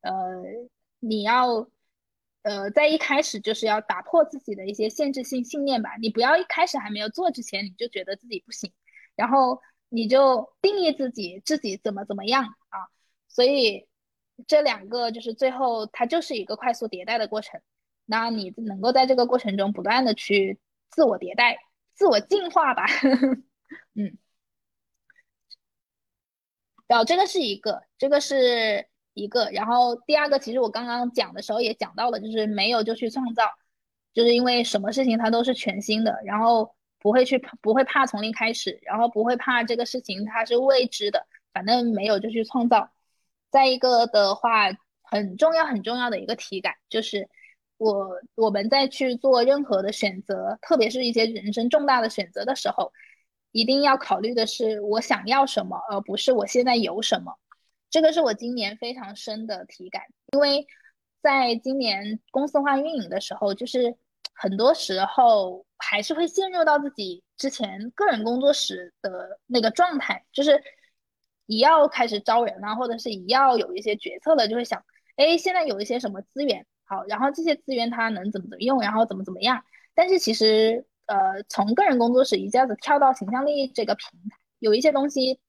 呃，你要。呃，在一开始就是要打破自己的一些限制性信念吧。你不要一开始还没有做之前，你就觉得自己不行，然后你就定义自己自己怎么怎么样啊。所以这两个就是最后它就是一个快速迭代的过程。那你能够在这个过程中不断的去自我迭代、自我进化吧。*laughs* 嗯，然后这个是一个，这个是。一个，然后第二个，其实我刚刚讲的时候也讲到了，就是没有就去创造，就是因为什么事情它都是全新的，然后不会去不会怕从零开始，然后不会怕这个事情它是未知的，反正没有就去创造。再一个的话，很重要很重要的一个体感，就是我我们在去做任何的选择，特别是一些人生重大的选择的时候，一定要考虑的是我想要什么，而不是我现在有什么。这个是我今年非常深的体感，因为在今年公司化运营的时候，就是很多时候还是会陷入到自己之前个人工作室的那个状态，就是一要开始招人啊，或者是一要有一些决策了，就会想，哎，现在有一些什么资源好，然后这些资源它能怎么怎么用，然后怎么怎么样。但是其实，呃，从个人工作室一下子跳到形象力这个平台，有一些东西。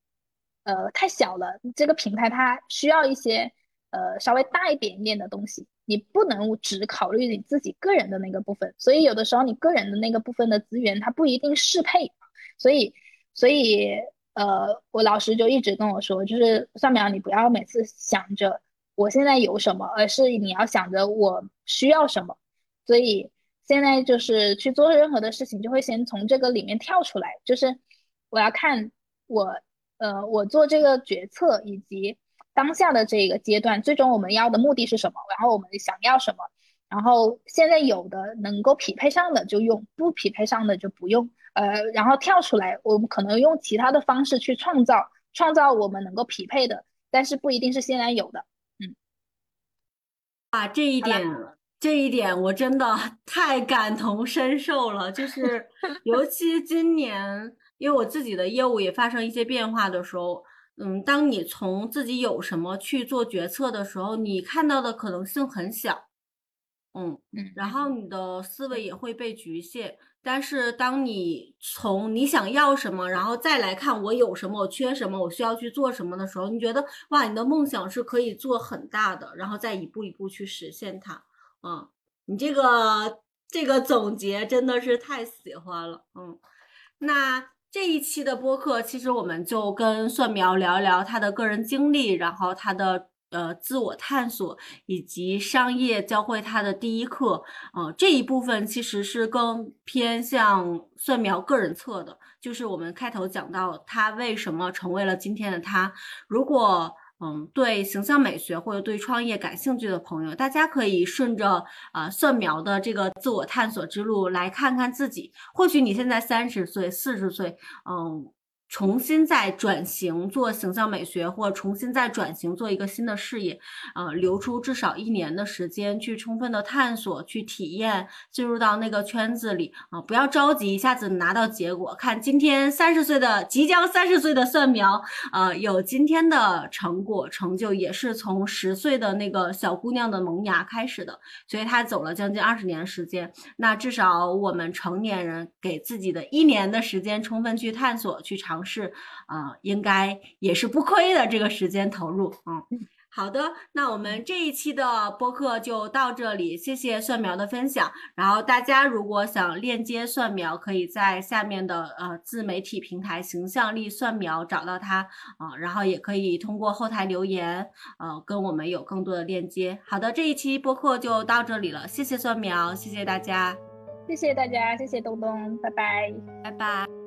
呃，太小了，这个平台它需要一些呃稍微大一点点的东西，你不能只考虑你自己个人的那个部分，所以有的时候你个人的那个部分的资源它不一定适配，所以所以呃，我老师就一直跟我说，就是蒜苗，你不要每次想着我现在有什么，而是你要想着我需要什么，所以现在就是去做任何的事情，就会先从这个里面跳出来，就是我要看我。呃，我做这个决策以及当下的这个阶段，最终我们要的目的是什么？然后我们想要什么？然后现在有的能够匹配上的就用，不匹配上的就不用。呃，然后跳出来，我们可能用其他的方式去创造，创造我们能够匹配的，但是不一定是现在有的。嗯，啊，这一点，这一点我真的 *laughs* 太感同身受了，就是 *laughs* 尤其今年。因为我自己的业务也发生一些变化的时候，嗯，当你从自己有什么去做决策的时候，你看到的可能性很小，嗯嗯，然后你的思维也会被局限。但是当你从你想要什么，然后再来看我有什么，我缺什么，我需要去做什么的时候，你觉得哇，你的梦想是可以做很大的，然后再一步一步去实现它。嗯，你这个这个总结真的是太喜欢了。嗯，那这一期的播客，其实我们就跟蒜苗聊一聊他的个人经历，然后他的。呃，自我探索以及商业教会他的第一课，呃，这一部分其实是更偏向蒜苗个人侧的，就是我们开头讲到他为什么成为了今天的他。如果嗯对形象美学或者对创业感兴趣的朋友，大家可以顺着啊蒜苗的这个自我探索之路来看看自己。或许你现在三十岁、四十岁，嗯。重新再转型做形象美学，或重新再转型做一个新的事业，呃，留出至少一年的时间去充分的探索、去体验，进入到那个圈子里啊，不要着急一下子拿到结果。看今天三十岁的即将三十岁的蒜苗，呃，有今天的成果成就，也是从十岁的那个小姑娘的萌芽开始的，所以她走了将近二十年时间。那至少我们成年人给自己的一年的时间，充分去探索、去尝。是啊，应该也是不亏的这个时间投入。嗯，好的，那我们这一期的播客就到这里，谢谢蒜苗的分享。然后大家如果想链接蒜苗，可以在下面的呃自媒体平台“形象力蒜苗”找到它啊，然后也可以通过后台留言呃跟我们有更多的链接。好的，这一期播客就到这里了，谢谢蒜苗，谢谢大家，谢谢大家，谢谢东东，拜拜，拜拜。